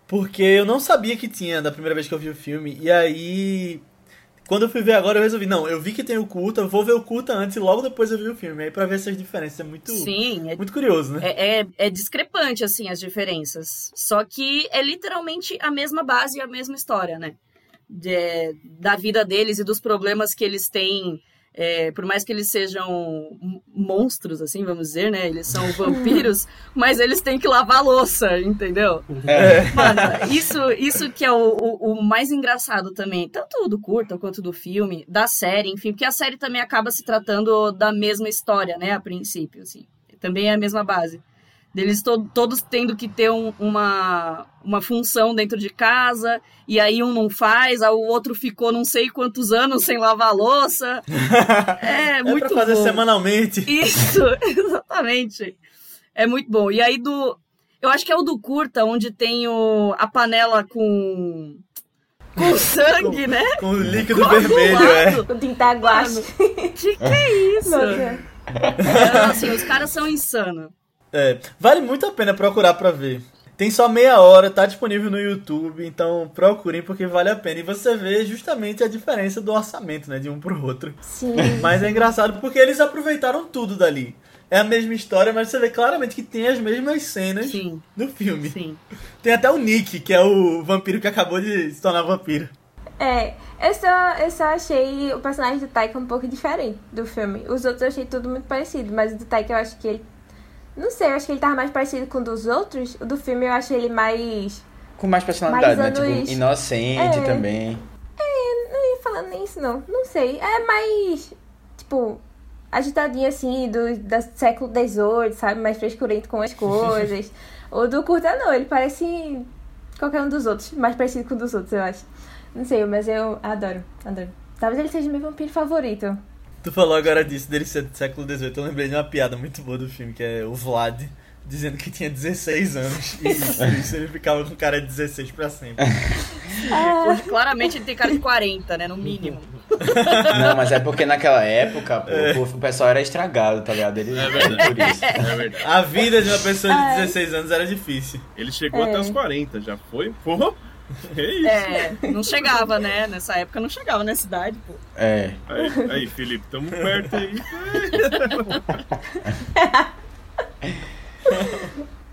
porque eu não sabia que tinha da primeira vez que eu vi o filme, e aí. Quando eu fui ver agora, eu resolvi, não, eu vi que tem o eu vou ver o curta antes e logo depois eu vi o filme. Aí pra ver essas diferenças é muito, Sim, é muito curioso, né? É, é, é discrepante, assim, as diferenças. Só que é literalmente a mesma base e a mesma história, né? De- da vida deles e dos problemas que eles têm. É, por mais que eles sejam monstros, assim, vamos dizer, né? Eles são vampiros, <laughs> mas eles têm que lavar a louça, entendeu? É. Mano, isso, isso que é o, o, o mais engraçado também, tanto do curta quanto do filme, da série, enfim, porque a série também acaba se tratando da mesma história, né, a princípio, assim. Também é a mesma base. Deles to todos tendo que ter um- uma, uma função dentro de casa, e aí um não faz, aí o outro ficou não sei quantos anos sem lavar a louça. <laughs> É, É muito pra fazer bom. semanalmente. Isso, <laughs> exatamente. É muito bom. E aí do. Eu acho que é o do curta, onde tem o, a panela com. Com <laughs> sangue, né? Com o líquido Coagulado. vermelho, é. Com tinta guache. Que que é isso? Nossa. É, assim, os caras são insanos. É, vale muito a pena procurar pra ver. Tem só meia hora, tá disponível no YouTube, então procurem porque vale a pena. E você vê justamente a diferença do orçamento, né, de um pro outro. Sim. <laughs> Mas é engraçado porque eles aproveitaram tudo dali. É a mesma história, mas você vê claramente que tem as mesmas cenas Sim, do filme. sim. Tem até o Nick, que é o vampiro que acabou de se tornar vampiro. É, eu só, eu só achei o personagem do Taika um pouco diferente do filme. Os outros eu achei tudo muito parecido, mas o do Taika eu acho que ele. Não sei, eu acho que ele tava mais parecido com o dos outros. O do filme eu acho ele mais. Com mais personalidade, Mais né? anos- Tipo, inocente É. também. Não ia falando nem isso, não. Não sei. É mais. Tipo. Agitadinho assim, do, do século XVIII, sabe? Mais frescurento com as <laughs> coisas. o do Curta, não. Ele parece qualquer um dos outros. Mais parecido com o dos outros, eu acho. Não sei, mas eu adoro. Adoro. Talvez ele seja meu vampiro favorito. Tu falou agora disso, dele ser do século XVIII. Eu lembrei de uma piada muito boa do filme, que é o Vlad dizendo que tinha 16 anos. <laughs> E por isso ele ficava com cara de 16 pra sempre. <laughs> Hoje, claramente ele tem cara de 40, né? No mínimo. Não, mas é porque naquela época, pô, o pessoal era estragado, tá ligado? Ele, É verdade. Por isso. É verdade. A vida de uma pessoa de 16 anos era difícil. Ele chegou É. até os 40, já foi? Pô, <laughs> é isso. É, não chegava, né? Nessa época não chegava nessa idade, pô. É. Aí, aí, Felipe, tamo perto aí. <laughs>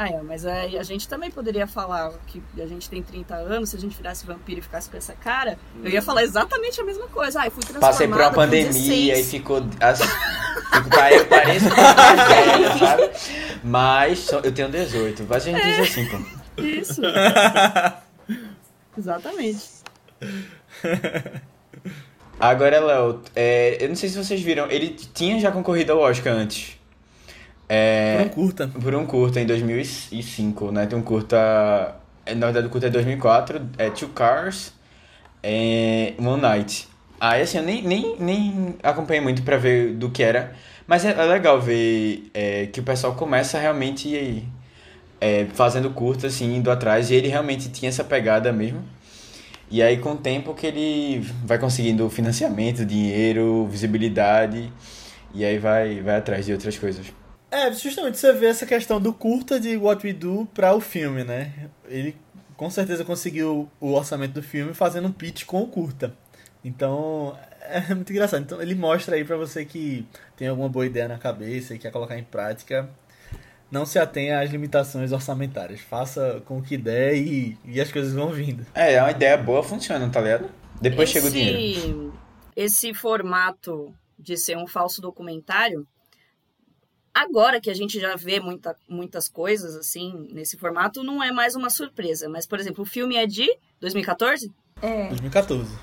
Ah, é, mas aí a gente também poderia falar que a gente tem 30 anos, se a gente virasse vampiro e ficasse com essa cara, eu ia falar exatamente a mesma coisa. Ah, eu fui transformada Passei por uma pandemia 16. e ficou. Assim, fico, pareço velho, sabe? Mas só- eu tenho 18. Mas a gente diz assim, pô. Isso. <laughs> Exatamente. <laughs> Agora, Léo, é, eu não sei se vocês viram, ele tinha já concorrido ao Oscar antes. É, Não curta. por um curta em 2005, né? Tem um curta. é, Na verdade, o curta é 2004, é Two Cars é, One Night. Aí, assim, eu nem, nem, nem acompanhei muito pra ver do que era, mas é, é legal ver é, que o pessoal começa realmente é, fazendo curta, assim, indo atrás, e ele realmente tinha essa pegada mesmo. E aí, com o tempo que ele vai conseguindo financiamento, dinheiro, visibilidade, e aí vai, vai atrás de outras coisas. É, justamente você vê essa questão do curta de What We Do para o filme, né? Ele com certeza conseguiu o orçamento do filme fazendo um pitch com o curta. Então, é <laughs> muito engraçado. Então, ele mostra aí pra você que tem alguma boa ideia na cabeça e quer colocar em prática. Não se atenha às limitações orçamentárias. Faça com o que der e, e as coisas vão vindo. É, é uma ideia boa, funciona, tá ligado? Depois chega o dinheiro. Esse- Esse formato de ser um falso documentário, agora que a gente já vê muita, muitas coisas assim nesse formato, não é mais uma surpresa. Mas, por exemplo, o filme é de 2014? É. 2014.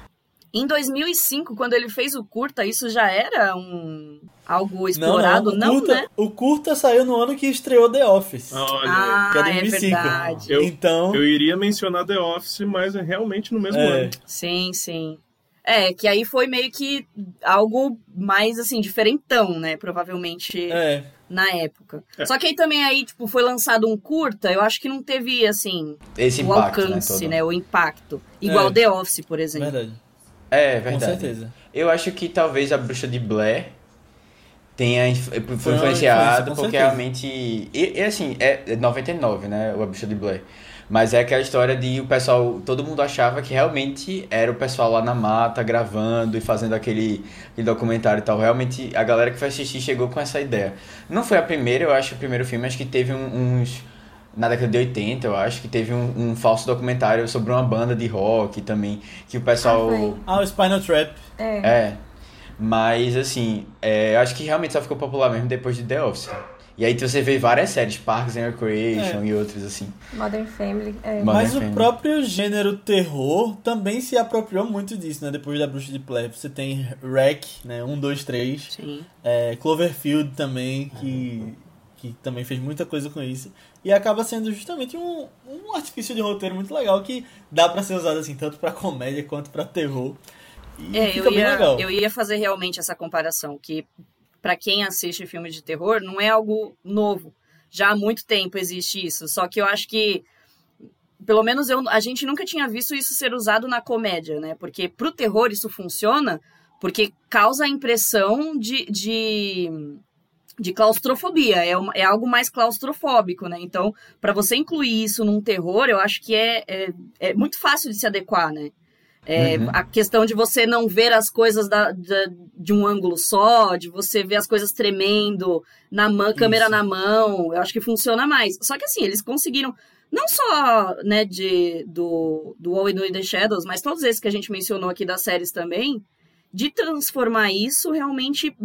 Em 2005, quando ele fez o curta, isso já era um algo explorado, não, não, o, curta, né? o curta saiu no ano que estreou The Office. Olha, Ah, que é é 2005. verdade. Eu- então, eu iria mencionar The Office, mas é realmente no mesmo É. ano. Sim, sim. É, que aí foi meio que algo mais, assim, diferentão, né? Provavelmente é, na época. É. Só que aí também aí, tipo, foi lançado um curta, eu acho que não teve, assim, Esse o impacto, alcance, né? né? O impacto. Igual É. The Office, por exemplo. verdade. É, Com verdade. certeza. Eu acho que talvez a bruxa de Blair tenha foi influenciado porque certeza. realmente e, e assim é é 99 né a bruxa de Blair mas é aquela história de o pessoal todo mundo achava que realmente era o pessoal lá na mata gravando e fazendo aquele, aquele documentário e tal realmente a galera que foi assistir chegou com essa ideia não foi a primeira eu acho o primeiro filme acho que teve um- uns na década de 80, eu acho que teve um, um falso documentário sobre uma banda de rock também, que o pessoal Ah. Ah, o Spinal Trap. É. é. Mas, assim, é, eu acho que realmente só ficou popular mesmo depois de The Office. E aí você vê várias séries, Parks and Recreation É. e outros, assim. Modern Family. É. Modern Mas o Family. próprio gênero terror também se apropriou muito disso, né? Depois da Bruxa de Blair. Você tem Wreck, né? 1, 2, 3. Sim. É, Cloverfield também, que, que também fez muita coisa com isso. E acaba sendo justamente um, um artifício de roteiro muito legal que dá pra ser usado assim, tanto pra comédia quanto pra terror. E É, fica eu bem ia, legal. eu ia fazer realmente essa comparação, que pra quem assiste filme de terror, não é algo novo. Já há muito tempo existe isso. Só que eu acho que, pelo menos eu, a gente nunca tinha visto isso ser usado na comédia, né? Porque pro terror isso funciona porque causa a impressão de, de, de claustrofobia. É, uma- é algo mais claustrofóbico, né? Então, pra você incluir isso num terror, eu acho que é, é, é muito fácil de se adequar, né? É, Uhum. A questão de você não ver as coisas da- da- de um ângulo só, de você ver as coisas tremendo na mão, câmera na mão, eu acho que funciona mais. Só que assim, eles conseguiram, não só né, de, do, do All in the Shadows, mas todos esses que a gente mencionou aqui das séries também, de transformar isso realmente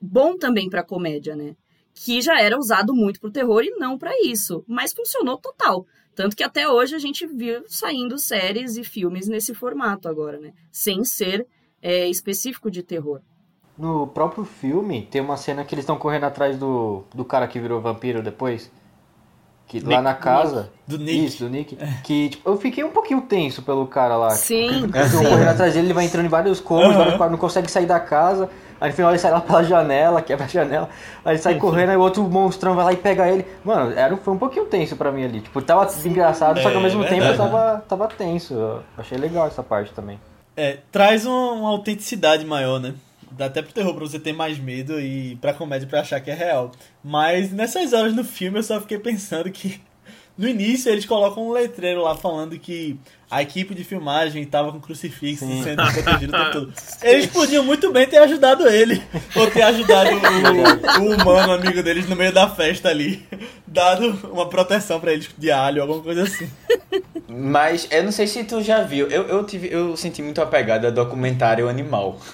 bom também pra comédia, né? Que já era usado muito pro terror e não pra isso, mas funcionou total. Tanto que até hoje a gente viu saindo séries e filmes nesse formato agora, né? Sem ser é, específico de terror. No próprio filme, tem uma cena que eles estão correndo atrás do, do cara que virou vampiro depois. Que lá Nick. na casa. Do Nick. Isso, do Nick. Que, tipo, eu fiquei um pouquinho tenso pelo cara lá. Sim, vão correndo atrás dele, ele vai entrando em vários cômodos, quartos, não consegue sair da casa. Aí no final ele sai lá pela janela, quebra a janela. Aí ele sai correndo, aí o outro monstrão vai lá e pega ele. Mano, era, foi um pouquinho tenso pra mim ali. Tipo, tava engraçado, só que ao É, mesmo tempo eu verdade. tava, tava tenso. Eu achei legal essa parte também. É, traz uma, uma autenticidade maior, né? Dá até pro terror pra você ter mais medo e pra comédia pra achar que é real. Mas nessas horas no filme eu só fiquei pensando que <laughs> no início eles colocam um letreiro lá falando que a equipe de filmagem tava com crucifixo Sim. sendo protegido o tempo todo. <laughs> Eles podiam muito bem ter ajudado ele. Ou ter ajudado o, o humano amigo deles no meio da festa ali. Dado uma proteção pra eles de alho, alguma coisa assim. Mas eu não sei se tu já viu, eu, eu, tive, eu senti muito a pegada documentário animal. <laughs>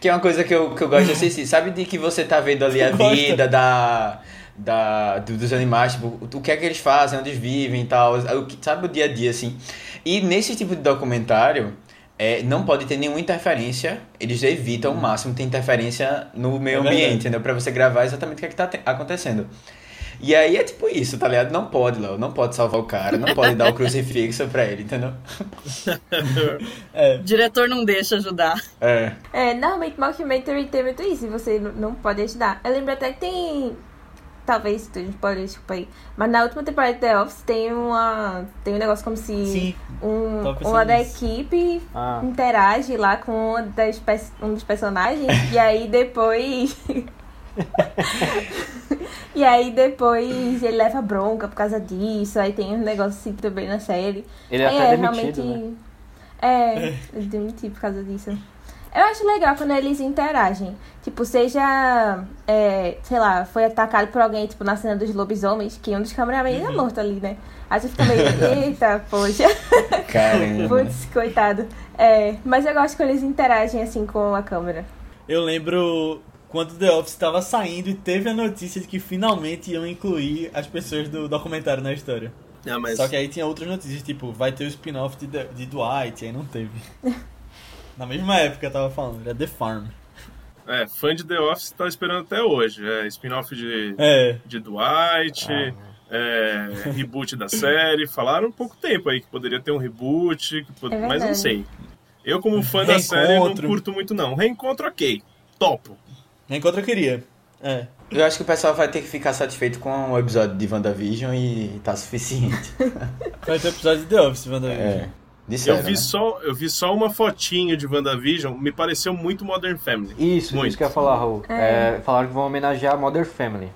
Que é uma coisa que eu, que eu gosto de assistir. Sabe de que você tá vendo ali a Gosta. vida da, da, do- dos animais, tipo, o que é que eles fazem, onde eles vivem e tal, o que- sabe o dia a dia, assim. E nesse tipo de documentário, é, não pode ter nenhuma interferência, eles evitam o máximo ter interferência no meio É ambiente, entendeu? Pra você gravar exatamente o que é que tá te- acontecendo. E aí é tipo isso, tá ligado? Não pode, Léo, não pode salvar o cara, não pode dar o crucifixo pra ele, entendeu? <laughs> É. o diretor não deixa ajudar. É. É, normalmente mockumentary tem muito isso, e você não pode ajudar. Eu lembro até que tem. Talvez tu pode desculpa aí. Mas na última temporada de The Office tem uma. Tem um negócio como se Sim. um, uma da equipe Ah. interage lá com uma das, um dos personagens <laughs> e aí depois. <laughs> e aí depois ele leva bronca por causa disso, aí tem um negócio assim também na série. Ele é Aí até demitido, realmente. né? É, ele demitiu por causa disso. Eu acho legal quando eles interagem. Tipo, seja, é, sei lá, foi atacado por alguém, tipo, na cena dos lobisomens, que um dos cameramen Uhum. é morto ali, né? Aí você fica meio, eita, poxa. <laughs> Caramba. Putz, coitado. É, mas eu gosto quando eles interagem assim com a câmera. Eu lembro quando The Office estava saindo e teve a notícia de que finalmente iam incluir as pessoas do documentário na história. Ah, mas Só que aí tinha outras notícias, tipo, vai ter o spin-off de, de Dwight, aí não teve. <laughs> Na mesma época eu tava falando, era The Farm. É, fã de The Office tá esperando até hoje. É spin-off de, É. de Dwight, é, reboot da série. Falaram um pouco tempo aí que poderia ter um reboot, que pod- É mas não sei. Eu, como fã da série, não Reencontro. curto muito, não. Reencontro, ok. Topo. Reencontro eu queria. É. Eu acho que o pessoal vai ter que ficar satisfeito com o episódio de WandaVision e tá suficiente. Vai ter episódio de The Office, WandaVision. É. Disseram, Eu vi, né? só, eu vi só uma fotinho de WandaVision, me pareceu muito Modern Family. Isso, Muito. isso que eu ia falar, Raul. É, falaram que vão homenagear Modern Family.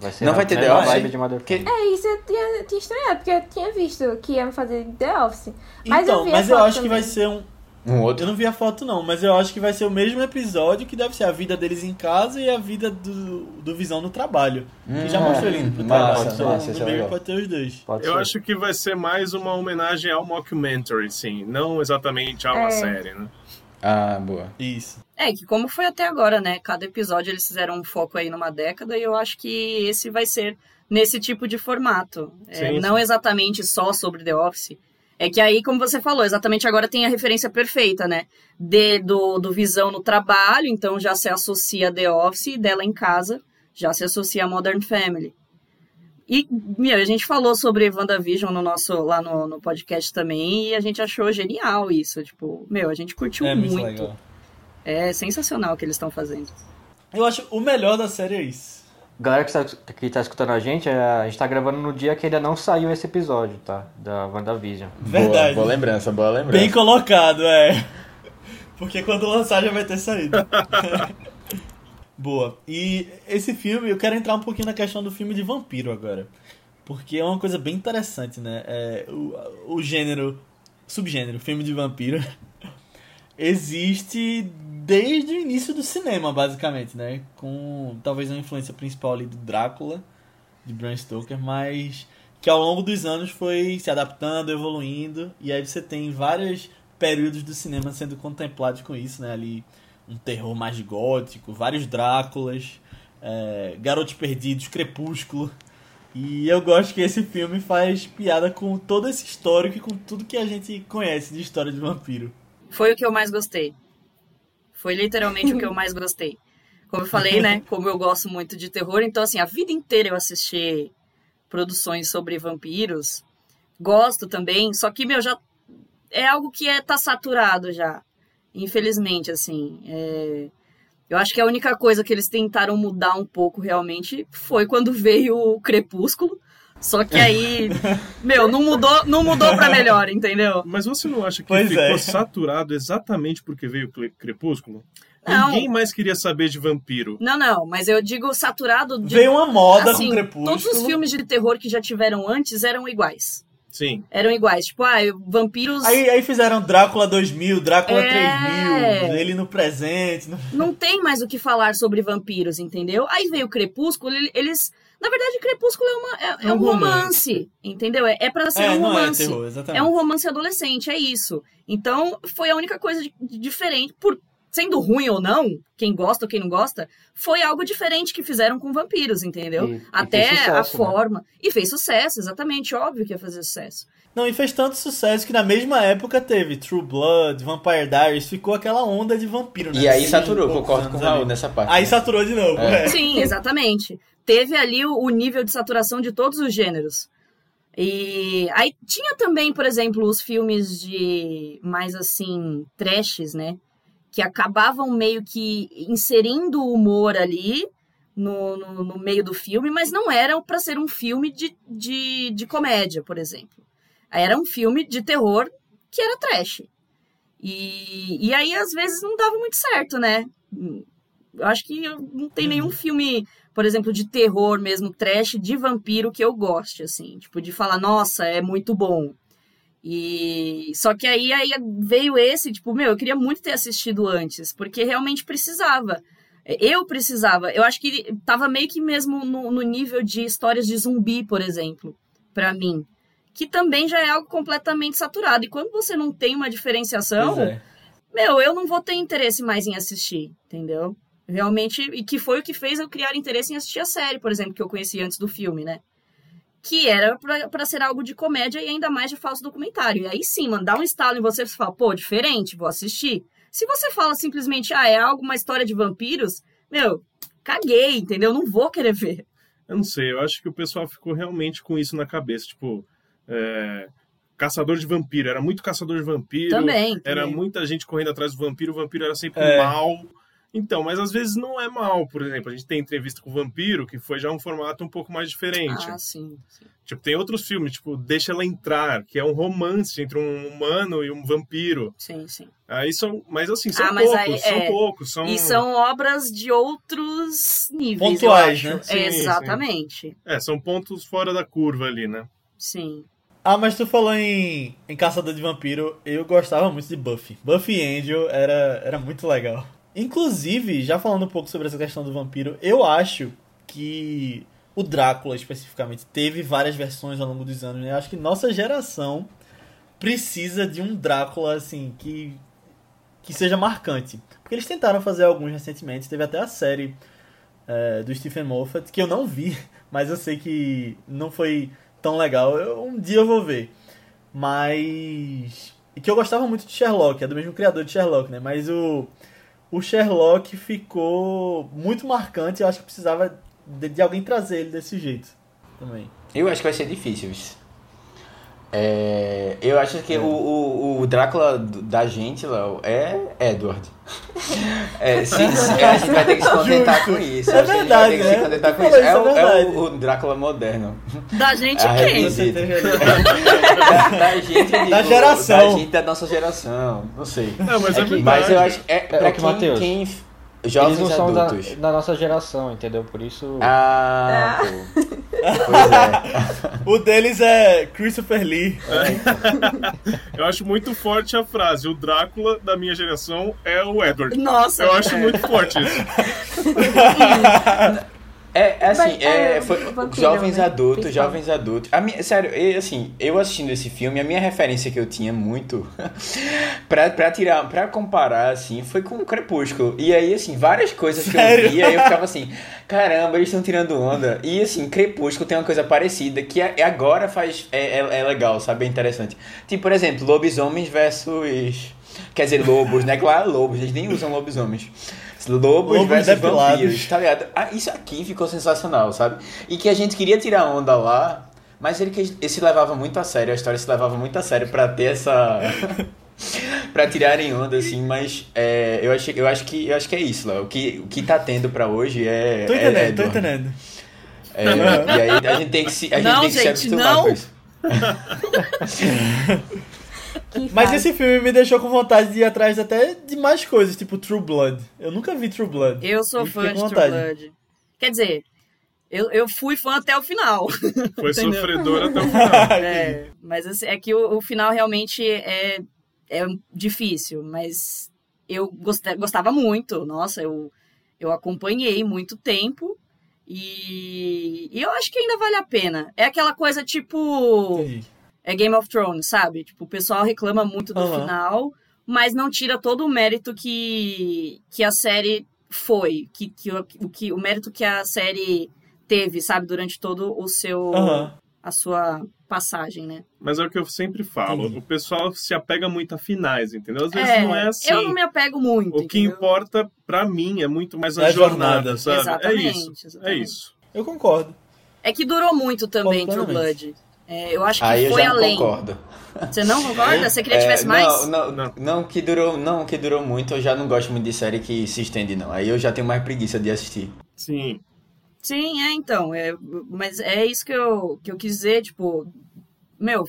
Vai ser Não a vai ter The Office? vibe de Modern Que- Family. É, isso eu tinha, tinha estranhado, porque eu tinha visto que iam fazer The Office. Mas então, eu vi mas eu acho que vai também. ser um. Um outro. Eu não vi a foto não, mas eu acho que vai ser o mesmo episódio que deve ser a vida deles em casa e a vida do, do Visão no trabalho. que já Hum, mostrou ele indo pro massa, trabalho. massa, então, isso é pode ter os dois. Pode Eu ser. acho que vai ser mais uma homenagem ao mockumentary, sim. Não exatamente a uma É. série, né? Ah, boa. Isso. É, que como foi até agora, né? Cada episódio eles fizeram um foco aí numa década e eu acho que esse vai ser nesse tipo de formato. É, Sim, não sim. exatamente só sobre The Office. É que aí, como você falou, exatamente agora tem a referência perfeita, né? De, do, do Visão no trabalho, então já se associa a The Office, e dela em casa já se associa a Modern Family. E, meu, a gente falou sobre WandaVision no nosso, lá no, no podcast também, e a gente achou genial isso. Tipo, meu, a gente curtiu é muito. É sensacional o que eles estão fazendo. Eu acho o melhor da série é isso. Galera que tá, que tá escutando a gente, é, a gente tá gravando no dia que ainda não saiu esse episódio, tá? Da WandaVision. Verdade. Boa, boa lembrança, boa lembrança. Bem colocado, é. Porque quando lançar já vai ter saído. <laughs> Boa. E esse filme, eu quero entrar um pouquinho na questão do filme de vampiro agora. Porque é uma coisa bem interessante, né? É, o, o gênero, subgênero, filme de vampiro, <laughs> existe desde o início do cinema, basicamente, né? Com talvez a influência principal ali do Drácula, de Bram Stoker, mas que ao longo dos anos foi se adaptando, evoluindo, e aí você tem vários períodos do cinema sendo contemplados com isso, né? Ali um terror mais gótico, vários Dráculas, é, Garotos Perdidos, Crepúsculo. E eu gosto que esse filme faz piada com todo esse histórico e com tudo que a gente conhece de história de vampiro. Foi o que eu mais gostei. Foi literalmente o que eu mais gostei. Como eu falei, né? <laughs> Como eu gosto muito de terror, então assim, a vida inteira eu assisti produções sobre vampiros. Gosto também, só que, meu, já é algo que é, tá saturado já. Infelizmente, assim. é, Eu acho que a única coisa que eles tentaram mudar um pouco realmente foi quando <laughs> veio o Crepúsculo. Só que aí, <laughs> meu, não mudou, não mudou pra melhor, entendeu? Mas você não acha que Pois ficou é. saturado exatamente porque veio o Crepúsculo? Não. Ninguém mais queria saber de vampiro. Não, não, mas eu digo saturado de. Veio uma moda assim, com Crepúsculo. Todos os filmes de terror que já tiveram antes eram iguais. Sim. Eram iguais. Tipo, ah, vampiros. Aí, aí fizeram Drácula 2000, Drácula É. 3000, ele no presente. no- Não tem mais o que falar sobre vampiros, entendeu? Aí veio o Crepúsculo, ele- eles. Na verdade, Crepúsculo é, uma, é, é É um um romance, entendeu? É, é pra ser É, um não é romance. terror, exatamente. É um romance adolescente, é isso. Então, foi a única coisa de- de diferente. Por sendo ruim ou não, quem gosta ou quem não gosta, foi algo diferente que fizeram com vampiros, entendeu? E- e Até fez sucesso, a né? forma. E fez sucesso, exatamente, óbvio que ia fazer sucesso. Não, e fez tanto sucesso que na mesma época teve True Blood, Vampire Diaries, ficou aquela onda de vampiro, né? E aí saturou, concordo com o Raul nessa parte. Aí né? saturou de novo, É. é. Sim, exatamente. Teve ali o, o nível de saturação de todos os gêneros. E aí tinha também, por exemplo, os filmes de mais assim, trashes, né? Que acabavam meio que inserindo o humor ali no, no, no meio do filme, mas não eram para ser um filme de, de, de comédia, por exemplo. Era um filme de terror que era trash. E, e aí, às vezes, não dava muito certo, né? Eu acho que não tem nenhum filme, por exemplo, de terror mesmo, trash, de vampiro que eu goste, assim. Tipo, de falar, nossa, é muito bom. E só que aí, aí veio esse, tipo, meu, eu queria muito ter assistido antes, porque realmente precisava. Eu precisava. Eu acho que tava meio que mesmo no, no nível de histórias de zumbi, por exemplo, pra mim. Que também já é algo completamente saturado. E quando você não tem uma diferenciação, é. meu, eu não vou ter interesse mais em assistir, entendeu? Realmente, e que foi o que fez eu criar interesse em assistir a série, por exemplo, que eu conheci antes do filme, né? Que era pra, pra ser algo de comédia e ainda mais de falso documentário. E aí sim, mano, dá um estalo em você e você fala, pô, diferente, vou assistir. Se você fala simplesmente, ah, é algo, uma história de vampiros, meu, caguei, entendeu? Não vou querer ver. Eu não sei, eu acho que o pessoal ficou realmente com isso na cabeça. Tipo, é, caçador de vampiro. Era muito caçador de vampiro. Também. Era também. muita gente correndo atrás do vampiro. O vampiro era sempre É. mal. Então, mas às vezes não é mal. Por exemplo, a gente tem entrevista com o vampiro, que foi já um formato um pouco mais diferente. Ah, sim. sim. Tipo, tem outros filmes, tipo Deixa Ela Entrar, que é um romance entre um humano e um vampiro. Sim, sim. Aí são, mas assim, são Ah, mas poucos, aí, são é. poucos, são E são obras de outros níveis, Pontuais, né? Sim, Exatamente. é, são pontos fora da curva ali, né? Sim. Ah, mas tu falou em, em Caçador de Vampiro, eu gostava muito de Buffy. Buffy Angel era, era muito legal. Inclusive, já falando um pouco sobre essa questão do vampiro, eu acho que o Drácula, especificamente, teve várias versões ao longo dos anos, né? Eu acho que nossa geração precisa de um Drácula, assim, que, que seja marcante. Porque eles tentaram fazer alguns recentemente, teve até a série é, do Stephen Moffat, que eu não vi, <laughs> mas eu sei que não foi tão legal. Eu- um dia eu vou ver. Mas. E que eu gostava muito de Sherlock, é do mesmo criador de Sherlock, né? Mas o. O Sherlock ficou muito marcante, eu acho que precisava de, de alguém trazer ele desse jeito também. Eu acho que vai ser difícil isso. É, eu acho que o, o, o Drácula da gente, Léo, é Edward. É, se- se- a gente vai ter que se contentar Justo. com isso. É a gente vai ter que verdade, se né? com isso. É, isso, o, é é o, o Drácula moderno. Da gente Ah, quem? <laughs> Da da gente, digo, Da geração. Da gente da nossa geração. Não sei. Não, mas é, É que- verdade. Mas eu acho que é, pra que, quem, Matheus, quem Eles jovens não são da, adultos. da nossa geração, entendeu? Por isso. Ah, Ah. pô. Pois é. <laughs> O deles é Christopher Lee. <laughs> Eu acho muito forte a frase: o Drácula da minha geração é o Edward. Nossa, Eu acho é. muito forte isso. <laughs> É, é assim, Mas, é, é, foi, vampiro, jovens né? adultos, Principal. jovens adultos. A minha, sério, eu, assim, eu assistindo esse filme, a minha referência que eu tinha muito <laughs> pra, pra tirar, pra comparar, assim, foi com o Crepúsculo. E aí, assim, várias coisas que Sério? eu via, eu ficava assim, <laughs> caramba, eles estão tirando onda. E assim, Crepúsculo tem uma coisa parecida, que é- agora faz. É, é, é legal, sabe? É interessante. Tipo, por exemplo, lobisomens versus. Quer dizer, lobos, né? Claro, lobos, eles nem usam lobisomens. Lobos, Lobos versus depilados. vampiros, tá ligado? Ah, isso aqui ficou sensacional, sabe? E que a gente queria tirar onda lá, mas ele, ele se levava muito a sério, a história se levava muito a sério pra ter essa. <laughs> pra tirarem onda, assim, mas é, eu, acho, eu, acho que, eu acho que é isso, Léo. O que, o que tá tendo pra hoje é. Tô é- entendendo, é tô entendendo. É, e aí a gente tem que se, a gente Não, tem que se gente, acostumar não. com isso. <laughs> Que <laughs> Mas esse filme me deixou com vontade de ir atrás até de mais coisas, tipo True Blood. Eu nunca vi True Blood. Eu sou E fã de com True vontade. Blood. Quer dizer, eu, eu fui fã até o final. <laughs> Foi Entendeu? sofredor até o <laughs> final. É, mas assim, é que o, o final realmente é, é difícil, mas eu gost- gostava muito. Nossa, eu, eu acompanhei muito tempo e, e eu acho que ainda vale a pena. É aquela coisa tipo. Entendi. É Game of Thrones, sabe? Tipo, o pessoal reclama muito do Aham. final, mas não tira todo o mérito que, que a série foi, que, que, o, que o mérito que a série teve, sabe, durante todo o seu Aham. a sua passagem, né? Mas é o que eu sempre falo: Entendi. o pessoal se apega muito a finais, entendeu? Às vezes É, não é assim. Eu não me apego muito. O que entendeu? importa pra mim é muito mais a É a jornada, jornada. sabe? Exatamente, é isso. É exatamente. isso. Eu concordo. É que durou muito também True. Blood. É, eu acho que Aí eu foi já não além. concordo. Você não concorda? Você queria que É, tivesse mais? Não, não, Não. não, que durou, não, que durou muito, eu já não gosto muito de série que se estende, não. Aí eu já tenho mais preguiça de assistir. Sim. Sim, é então. É, mas é isso que eu, que eu quis dizer, tipo. Meu,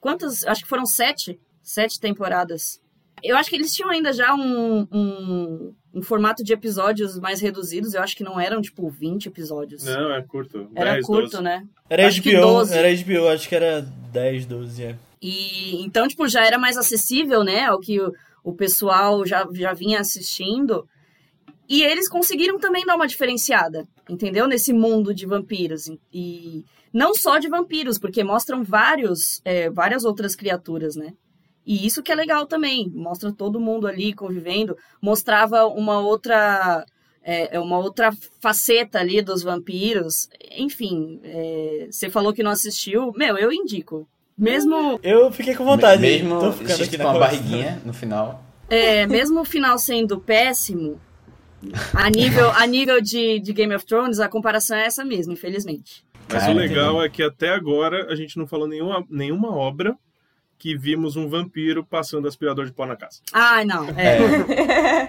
quantas. Acho que foram sete. Sete temporadas. Eu acho que eles tinham ainda já um, um, um formato de episódios mais reduzidos. Eu acho que não eram, tipo, 20 episódios. Não, é curto. Era 10, curto, 12. né? Era Acho HBO, 12. era HBO, acho que era 10, 12, é. E então, tipo, já era mais acessível, né? Ao que o, o pessoal já, já vinha assistindo. E eles conseguiram também dar uma diferenciada, entendeu? Nesse mundo de vampiros. E- E não só de vampiros, porque mostram vários, é, várias outras criaturas, né? E isso que é legal também. Mostra todo mundo ali convivendo. Mostrava uma outra. é, é, uma outra faceta ali dos vampiros. Enfim, é, você falou que não assistiu. Meu, eu indico. Mesmo. Eu fiquei com vontade. Mesmo Tô ficando aqui com uma barriguinha no final. É, mesmo o final sendo péssimo, a nível, a nível de, de Game of Thrones, a comparação é essa mesmo, infelizmente. Mas Cara, o legal entendi. é que até agora a gente não falou nenhuma, nenhuma obra que vimos um vampiro passando aspirador de pó na casa. Ai, não. É.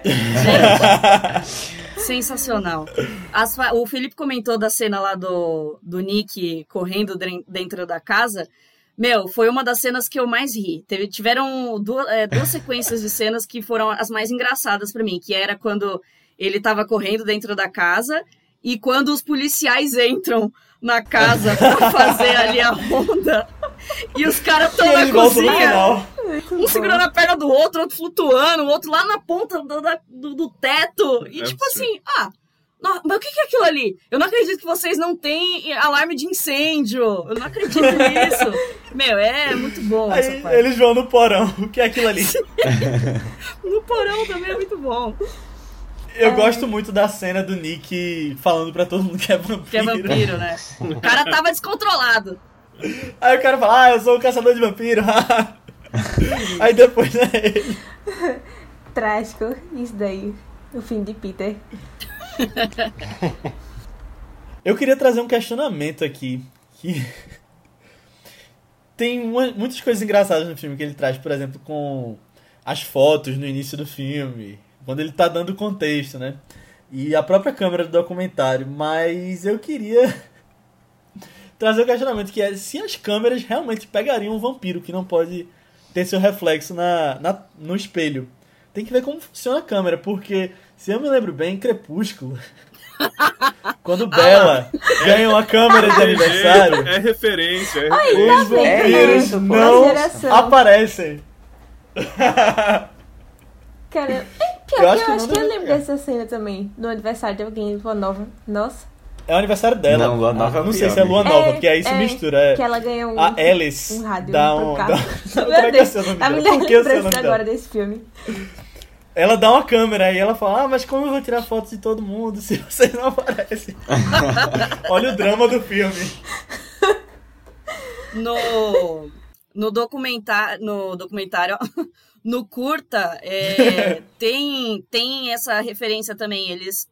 É. <laughs> Gente, sensacional. As fa- o Felipe comentou da cena lá do, do Nick correndo dentro da casa. Meu, foi uma das cenas que eu mais ri. Teve, tiveram duas, é, duas sequências de cenas que foram as mais engraçadas pra mim, que era quando ele tava correndo dentro da casa e quando os policiais entram na casa pra fazer ali a ronda <laughs> e os caras estão na cozinha. Um segurando a perna do outro, outro flutuando, o outro lá na ponta do, da- do, do teto. E É tipo assim, ah, não, mas o que é aquilo ali? Eu não acredito que vocês não têm alarme de incêndio. Eu não acredito <laughs> nisso. Meu, é muito bom essa Aí parte. eles vão no porão. <laughs> O que é aquilo ali? No porão também é muito bom. Eu gosto muito da cena do Nick falando pra todo mundo que é vampiro. Que é vampiro, né? O cara tava descontrolado. Aí o cara fala, ah, eu sou o caçador de vampiro. <laughs> Aí depois, né, ele... Trágico, isso daí. O fim de Peter. <laughs> Eu queria trazer um questionamento aqui. Que <laughs> tem uma- muitas coisas engraçadas no filme que ele traz, por exemplo, com as fotos no início do filme, quando ele tá dando contexto, né? E a própria câmera do documentário. Mas eu queria trazer o questionamento que é se as câmeras realmente pegariam um vampiro que não pode ter seu reflexo na, na- no espelho. Tem que ver como funciona a câmera, porque se eu me lembro bem, em Crepúsculo, <laughs> quando Bella ganha uma câmera de aniversário, É referência, é referência. os tá vampiros pô. não aparecem. Cara, é pior Eu que acho eu que acho que eu lembro dessa cena também. No aniversário de alguém, Lua Nova. Nossa. É o aniversário dela. Não, Lua Nova é o Não sei se é Lua? Nova, É, porque aí se é, mistura. É. Que ela ganha um, A Alice um rádio dá pro um. carro. Dá... <laughs> Meu Como é que é seu nome a mulher Por que é o seu nome agora desse filme. Ela dá uma câmera e ela fala: Ah, mas como eu vou tirar fotos de todo mundo se vocês não aparecem? <laughs> Olha o drama do filme. No, no, documentário, no documentário, ó, <laughs> no curta, é, tem, tem essa referência também. Eles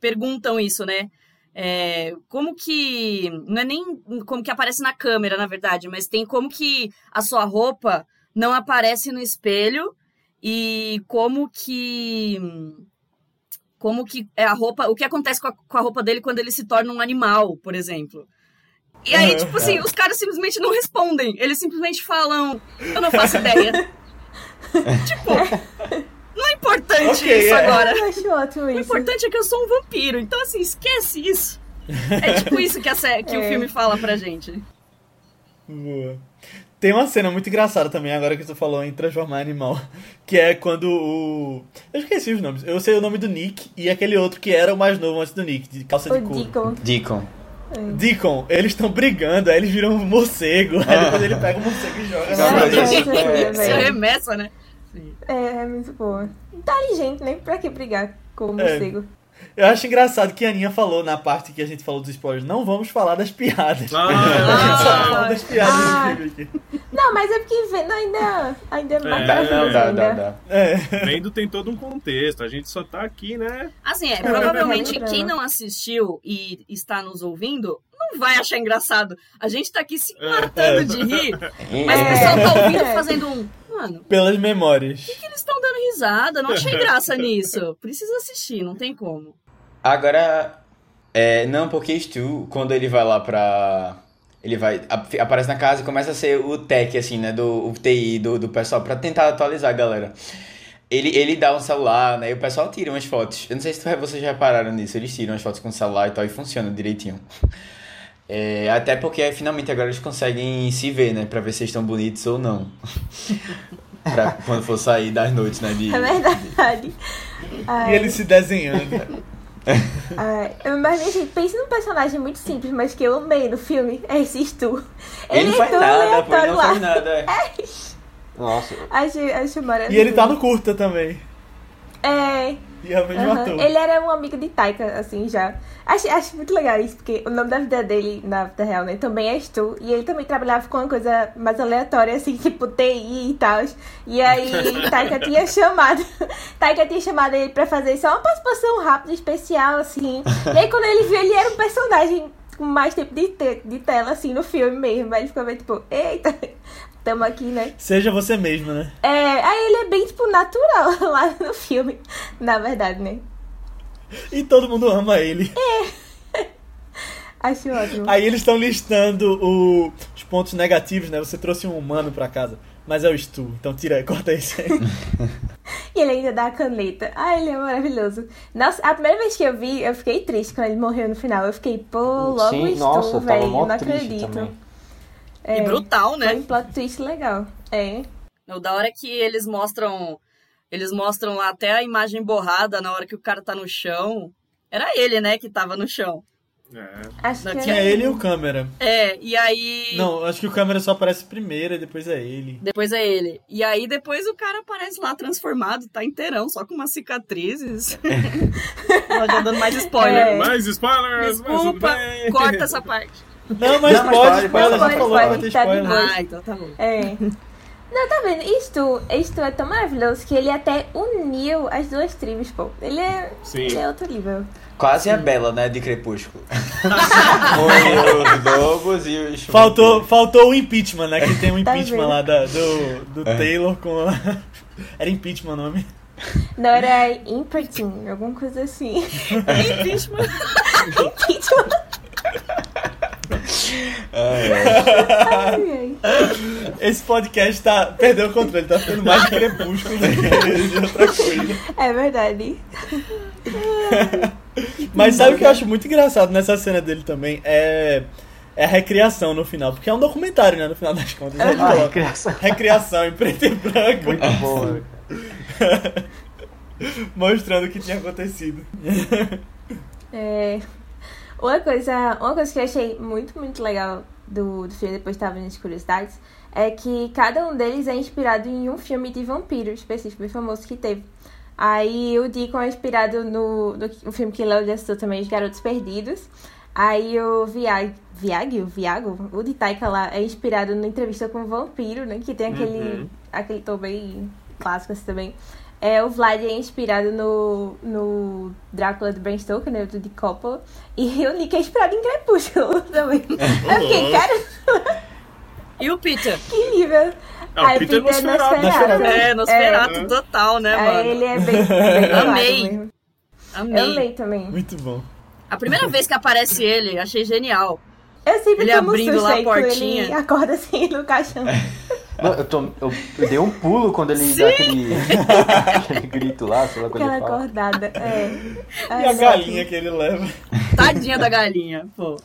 perguntam isso, né? É, como que. Não é nem como que aparece na câmera, na verdade, mas tem como que a sua roupa não aparece no espelho e como que. Como que é a roupa. O que acontece com a, com a roupa dele quando ele se torna um animal, por exemplo. E aí, tipo assim, os caras simplesmente não respondem. Eles simplesmente falam, eu não faço <laughs> ideia. <laughs> tipo, não é importante Ok, isso é. agora. Eu acho ótimo O isso. importante é que eu sou um vampiro. Então, assim, esquece isso. É tipo isso que, a que o <laughs> É. filme fala pra gente. Boa. Tem uma cena muito engraçada também, agora que tu falou em transformar animal. <laughs> Que é quando o. Eu esqueci os nomes. Eu sei o nome do Nick e aquele outro que era o mais novo antes do Nick, de calça O de couro. Deacon. Deacon. Deacon, eles estão brigando, aí eles viram um morcego. <laughs> Aí depois ele pega o morcego e joga isso- é, velho. remessa, né? É, é muito boa. Inteligente, né? Pra que brigar com o É. morcego? Eu acho engraçado que a Aninha falou na parte que a gente falou dos spoilers. Não vamos falar das piadas. Ah, <laughs> a gente só Ah. fala das piadas Ah. aqui. Não, mas é porque vendo ainda, ainda é mais É, não, dá, ainda. dá, dá. É. Vendo tem todo um contexto. A gente só tá aqui, né? Assim, é, É, provavelmente é, é. quem não assistiu e está nos ouvindo não vai achar engraçado. A gente tá aqui se matando de <laughs> rir, mas o É. pessoal tá ouvindo É. fazendo um. Mano, Pelas memórias. que eles estão dando risada? Não achei graça <laughs> nisso. Precisa assistir, não tem como. Agora, é, não, porque Stu, quando ele vai lá pra. Ele vai. ap- Aparece na casa e começa a ser o tech, assim, né? Do o TI do, do pessoal, pra tentar atualizar a galera. Ele, ele dá um celular, né? E o pessoal tira umas fotos. Eu não sei se tu- vocês já repararam nisso. Eles tiram as fotos com o celular e tal, e funciona direitinho. É, até porque finalmente agora eles conseguem se ver, né? Pra ver se eles estão bonitos ou não. <laughs> pra quando for sair das noites, né? De, É verdade. E Ai, ele se desenhando. <laughs> ai, mas, gente, pense num personagem muito simples, mas que eu amei no filme. É esse Stu. Ele não é faz todo nada, pô, ele não lá. faz nada. é. Nossa, Acho, acho maravilhoso. E ele tá no curta também. É, E é o mesmo Aham. ator. Ele era um amigo de Taika, assim, já. Acho, acho muito legal isso, porque o nome da vida dele, na vida real, né, também é Stu. E ele também trabalhava com uma coisa mais aleatória, assim, <laughs> tipo TI e tal. E aí, <laughs> Taika tinha chamado... <laughs> Taika tinha chamado ele pra fazer só uma participação rápida, especial, assim. E aí, quando ele viu, ele era um personagem com mais tempo de, te- de tela, assim, no filme mesmo. Aí ele ficou meio tipo, eita, tamo aqui, né? Seja você mesmo, né? É, aí ele é bem, tipo, natural <laughs> lá no filme, na verdade, né? E todo mundo ama ele. <laughs> Acho ótimo. Aí eles estão listando o- os pontos negativos, né? Você trouxe um humano pra casa, mas é o Stu, então tira, <laughs> corta isso aí. E ele ainda dá a caneta. Ah, ele é maravilhoso. Nossa, a primeira vez que eu vi, eu fiquei triste quando ele morreu no final. Eu fiquei, pô, logo Sim, tava velho. Não acredito. também. É, E brutal, Foi né? um plot twist legal. É. O da hora que eles mostram. Eles mostram lá até a imagem borrada na hora que o cara tá no chão. Era ele, né, que tava no chão. É. Acho Não, que Tinha é ele e o câmera. É, e aí. Não, acho que o câmera só aparece primeiro e depois é ele. Depois é ele. E aí depois o cara aparece lá transformado, tá inteirão, só com umas cicatrizes. <laughs> Ó, já dando mais spoiler. É. Mais spoilers, Desculpa, bem. corta essa parte. Não, mas Não, mas pode, pode, pode, já falou, pode, vai ter tá de spoiler. boa. Ah, então tá bom. É. Não, tá vendo? Isto, isto é tão maravilhoso que ele até uniu as duas tribos, pô. Ele é, Sim. ele é outro nível. Quase a Bela, né, de Crepúsculo. <laughs> Foi os lobos e os... Faltou, faltou o impeachment, né? Que tem um Tá impeachment vendo? lá da- do, do É. Taylor com a... <laughs> Era impeachment o nome. Não, era Impertin, alguma coisa assim. <laughs> Impeachment. Impeachment. É, é. Ai, ai. Esse podcast tá, perdeu o controle, tá ficando mais crepúsculo do que outra coisa. É verdade. Mas sabe o que eu acho muito engraçado nessa cena dele também? É, é a recriação no final, porque é um documentário, né? No final das contas. Ele Ah, criança. recriação em preto e branco, Muito boa. <laughs> mostrando o que tinha acontecido. É, uma, coisa, uma coisa que eu achei muito, muito legal do, do filme, depois estava vendo as curiosidades, é que cada um deles é inspirado em um filme de vampiro específico, bem famoso que teve. Aí o Deacon é inspirado no, no, no filme que Léo já citou também, Os Garotos Perdidos. Aí o Viag, Viag, o Viago, o de Taika lá, é inspirado na entrevista com o vampiro, né? Que tem aquele, Uhum. aquele tom bem clássico assim também. É, o Vlad é inspirado no, no Drácula do Bram Stoker, né? Do de Coppola. E o Nick é inspirado em Crepúsculo <laughs> também. Eu fiquei, louco. cara, E o Peter? que nível. Ah, o Aí Peter Nosferatu. Nosferatu. É, Nosferatu total, né, Aí mano? ele é bem, bem <laughs> Amei. Amei. Eu amei também. Muito bom. A primeira vez que aparece ele, achei genial. Eu sempre Ele tomo abrindo susto lá a aí portinha. ele acorda assim no caixão. <laughs> Mano, eu, tô, eu, eu dei um pulo quando ele dá aquele, <laughs> aquele grito lá, sei lá quando Aquela ele fala. acordada. É. E a não, galinha que ele leva. Tadinha da galinha, pô.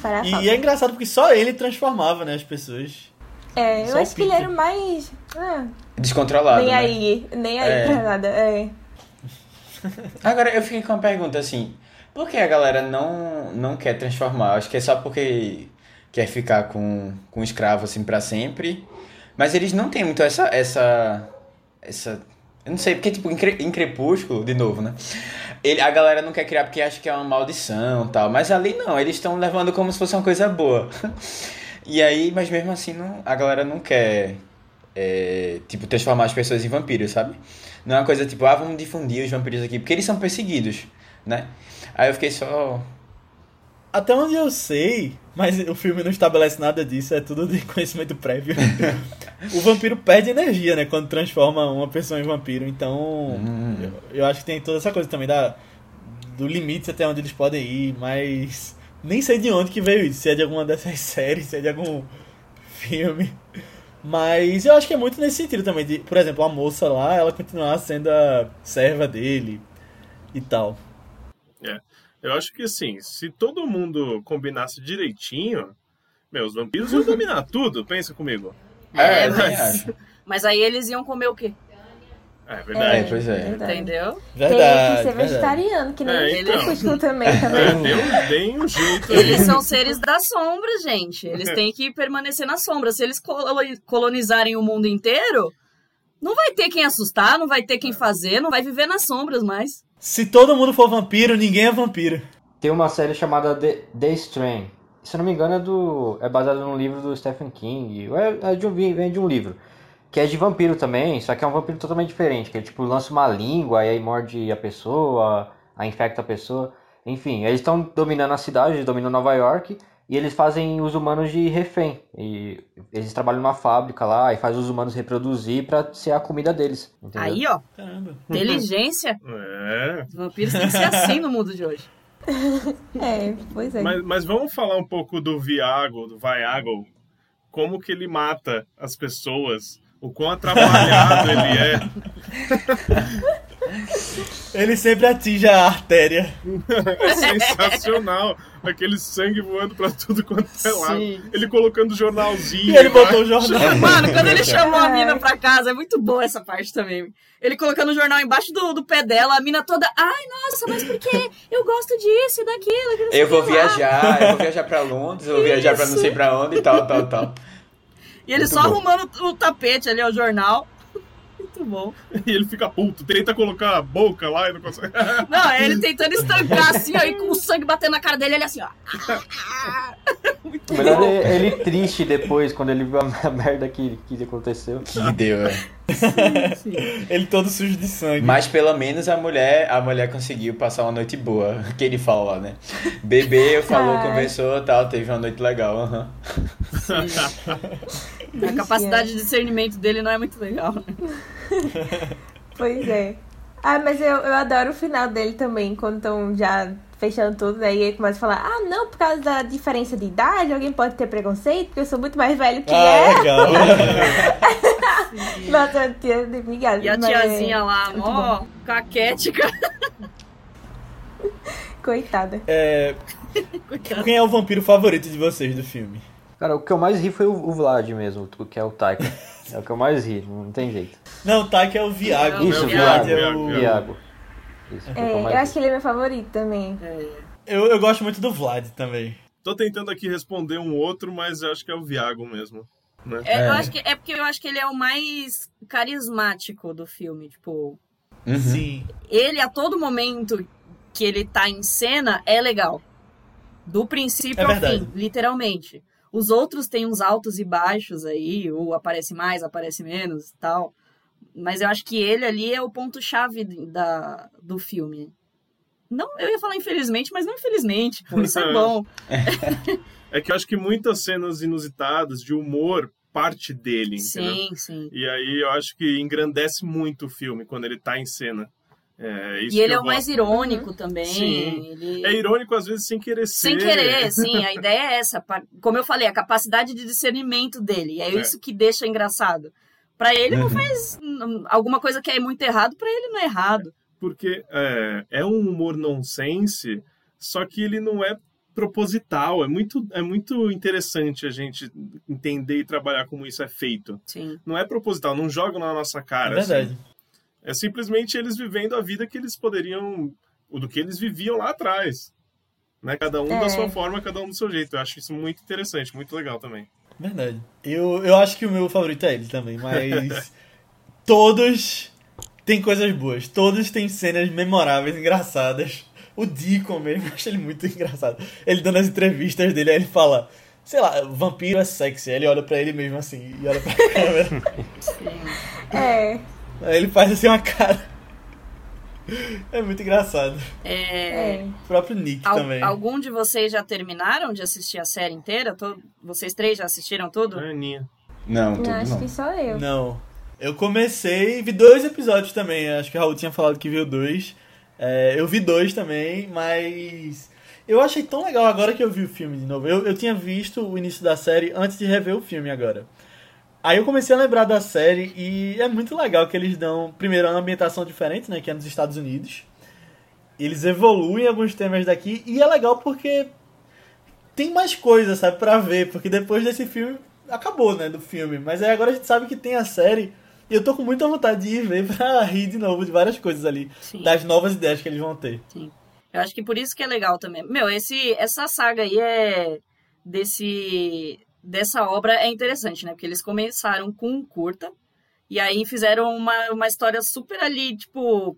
fará E é engraçado porque só ele transformava, né, as pessoas. É, eu só o acho que ele era o mais. ah, Descontrolado, nem né? aí, nem aí É. pra nada. É. Agora, eu fiquei com uma pergunta assim. Por que a galera não, não quer transformar? Acho que é só porque quer ficar com, com escravo assim pra sempre. Mas eles não têm muito essa... essa, essa eu não sei, porque tipo, em, Cre- em Crepúsculo, de novo, né? Ele, a galera não quer criar porque acha que é uma maldição tal. Mas ali não, eles estão levando como se fosse uma coisa boa. <laughs> E aí, mas mesmo assim, não, a galera não quer, é, tipo, transformar as pessoas em vampiros, sabe? Não é uma coisa tipo, ah, vamos difundir os vampiros aqui, porque eles são perseguidos, né? Aí eu fiquei só. Até onde eu sei, mas o filme não estabelece nada disso, é tudo de <laughs> conhecimento prévio. o vampiro perde energia, né, quando transforma uma pessoa em vampiro. Então, Hum. eu, eu acho que tem toda essa coisa também da do limite até onde eles podem ir, mas nem sei de onde que veio isso, se é de alguma dessas <laughs> séries, se é de algum filme. Mas eu acho que é muito nesse sentido também, de, por exemplo, a moça lá, ela continuar sendo a serva dele e tal. Eu acho que assim, se todo mundo combinasse direitinho, meu, os vampiros iam dominar tudo, pensa comigo. É, eu mas- também. Mas aí eles iam comer o quê? É É, verdade. pois é. verdade. Entendeu? Tem que Verdade. ser verdade. vegetariano, que nem É, o então. Crepúsculo também, É, também. deu, um jeito aí. Eles são seres das sombras, gente. Eles têm que permanecer na sombra. Se eles colo- colonizarem o mundo inteiro, Não vai ter quem assustar, não vai ter quem fazer, não vai viver nas sombras mais. Se todo mundo for vampiro, ninguém é vampiro. Tem uma série chamada The, The Strain. Se não me engano, é, do, é baseado num livro do Stephen King. É, é de um, vem de um livro. Que é de vampiro também, só que é um vampiro totalmente diferente. Que ele, tipo, lança uma língua e aí morde a pessoa, aí infecta a pessoa. Enfim, eles estão dominando a cidade, dominando Nova York. E eles fazem os humanos de refém. E eles trabalham numa fábrica lá e faz os humanos reproduzir para ser a comida deles. Entendeu? Aí, ó. Caramba. Inteligência. <laughs> É. Os vampiros têm que ser assim no mundo de hoje. <laughs> É, pois é. Mas, mas vamos falar um pouco do Viago, do Viago. Como que ele mata as pessoas. O quão atrapalhado <laughs> ele é. Ele sempre atinge a artéria. É <laughs> sensacional. Aquele sangue voando pra tudo quanto é lado. Sim. Ele colocando jornalzinho. E ele lá. botou o jornal. Mano, quando ele <laughs> chamou a mina pra casa, é muito boa essa parte também. Ele colocando o jornal embaixo do, do pé dela, a mina toda, ai, nossa, mas por que? Eu gosto disso e daquilo. Eu vou lá." viajar, eu vou viajar pra Londres, eu vou viajar pra não sei pra onde e tal, tal, tal. E ele Muito só bom. arrumando o tapete ali, o jornal. Muito bom. <laughs> E ele fica puto, tenta colocar a boca lá e não consegue. <laughs> Não, é ele tentando estancar assim, ó, e com o sangue batendo na cara dele, ele assim, ó. <laughs> Muito O melhor bom. é ele triste depois, quando ele viu a a merda que, que aconteceu. Que deu, é. <laughs> Ele todo sujo de sangue. Mas pelo menos a mulher, a mulher conseguiu passar uma noite boa, <laughs> que ele fala, né? Bebeu, falou, Ai. conversou, tal, teve uma noite legal, aham. <laughs> A capacidade de discernimento dele não é muito legal. né? Pois é. Ah, mas eu, eu adoro o final dele também, quando estão já fechando tudo, daí ele começa a falar, ah, não, por causa da diferença de idade, alguém pode ter preconceito, porque eu sou muito mais velho que Ah, é. legal. <laughs> Nossa, tia, obrigada. E a mas é tiazinha lá, muito ó, caquética. <laughs> Coitada. É, quem é o vampiro favorito de vocês do filme? Cara, o que eu mais ri foi o, Vlad mesmo, que é o Taika. <laughs> É o que eu mais ri, não tem jeito. Não, o Taki é o Viago. Isso, o Viago. é o... Iago. Isso, foi o que É, eu acho que ele é meu favorito também. Eu, eu gosto muito do Vlad também. Tô tentando aqui responder um outro, mas eu acho que é o Viago mesmo. Né? É, Eu É. acho que, é porque eu acho que ele é o mais carismático do filme. Tipo, Uhum. Sim. ele a todo momento que ele tá em cena é legal. Do princípio É ao verdade. fim, literalmente. Os outros têm uns altos e baixos aí, ou aparece mais, aparece menos e tal. Mas eu acho que ele ali é o ponto-chave da, do filme. Não, eu ia falar infelizmente, mas não infelizmente, pô, isso é bom. É que eu acho que muitas cenas inusitadas de humor parte dele, entendeu? Sim, sim. E aí eu acho que engrandece muito o filme quando ele tá em cena. É, isso E ele é o mais irônico também. Sim. Ele... É irônico às vezes sem querer Sem ser. querer, <laughs> sim. A ideia é essa. Como eu falei, a capacidade de discernimento dele. É, É. isso que deixa engraçado. Pra ele não Uhum. faz hum, alguma coisa que é muito errado, pra ele não é errado. Porque é, é um humor nonsense, só que ele não é proposital. É muito, é muito interessante a gente entender e trabalhar como isso é feito. Sim. Não é proposital, não jogam na nossa É cara. verdade. assim. É simplesmente eles vivendo a vida que eles poderiam. o do que eles viviam lá atrás. Né? Cada um É. da sua forma, cada um do seu jeito. Eu acho isso muito interessante, muito legal também. Verdade. Eu, eu acho que o meu favorito é ele também, mas <laughs> todos têm coisas boas. Todos têm cenas memoráveis, engraçadas. O Deacon mesmo, <laughs> eu acho ele muito engraçado. Ele dando as entrevistas dele, aí ele fala, sei lá, vampiro é sexy. Aí ele olha pra ele mesmo assim, e olha pra <laughs> câmera. É. Aí ele faz assim uma cara. É muito engraçado. É, É. O próprio Nick al- também. algum de vocês já terminaram de assistir a série inteira? Vocês três já assistiram tudo? Aninha. Não, tudo Não, acho não. que só eu. Não. Eu comecei, vi dois episódios também. Acho que o Raul tinha falado que viu dois. É, eu vi dois também, mas. Eu achei tão legal agora que eu vi o filme de novo. Eu, eu tinha visto o início da série antes de rever o filme agora. Aí eu comecei a lembrar da série e é muito legal que eles dão, primeiro, uma ambientação diferente, né? Que é nos Estados Unidos. Eles evoluem alguns temas daqui e é legal porque tem mais coisa, sabe, pra ver. Porque depois desse filme, acabou, né, do filme. Mas aí agora a gente sabe que tem a série e eu tô com muita vontade de ir ver <laughs> pra rir de novo de várias coisas ali. Sim. Das novas ideias que eles vão ter. Eu acho que por isso que é legal também. Meu, esse, essa saga aí é desse dessa obra é interessante, né? Porque eles começaram com um curta E aí fizeram uma, uma história super ali, tipo,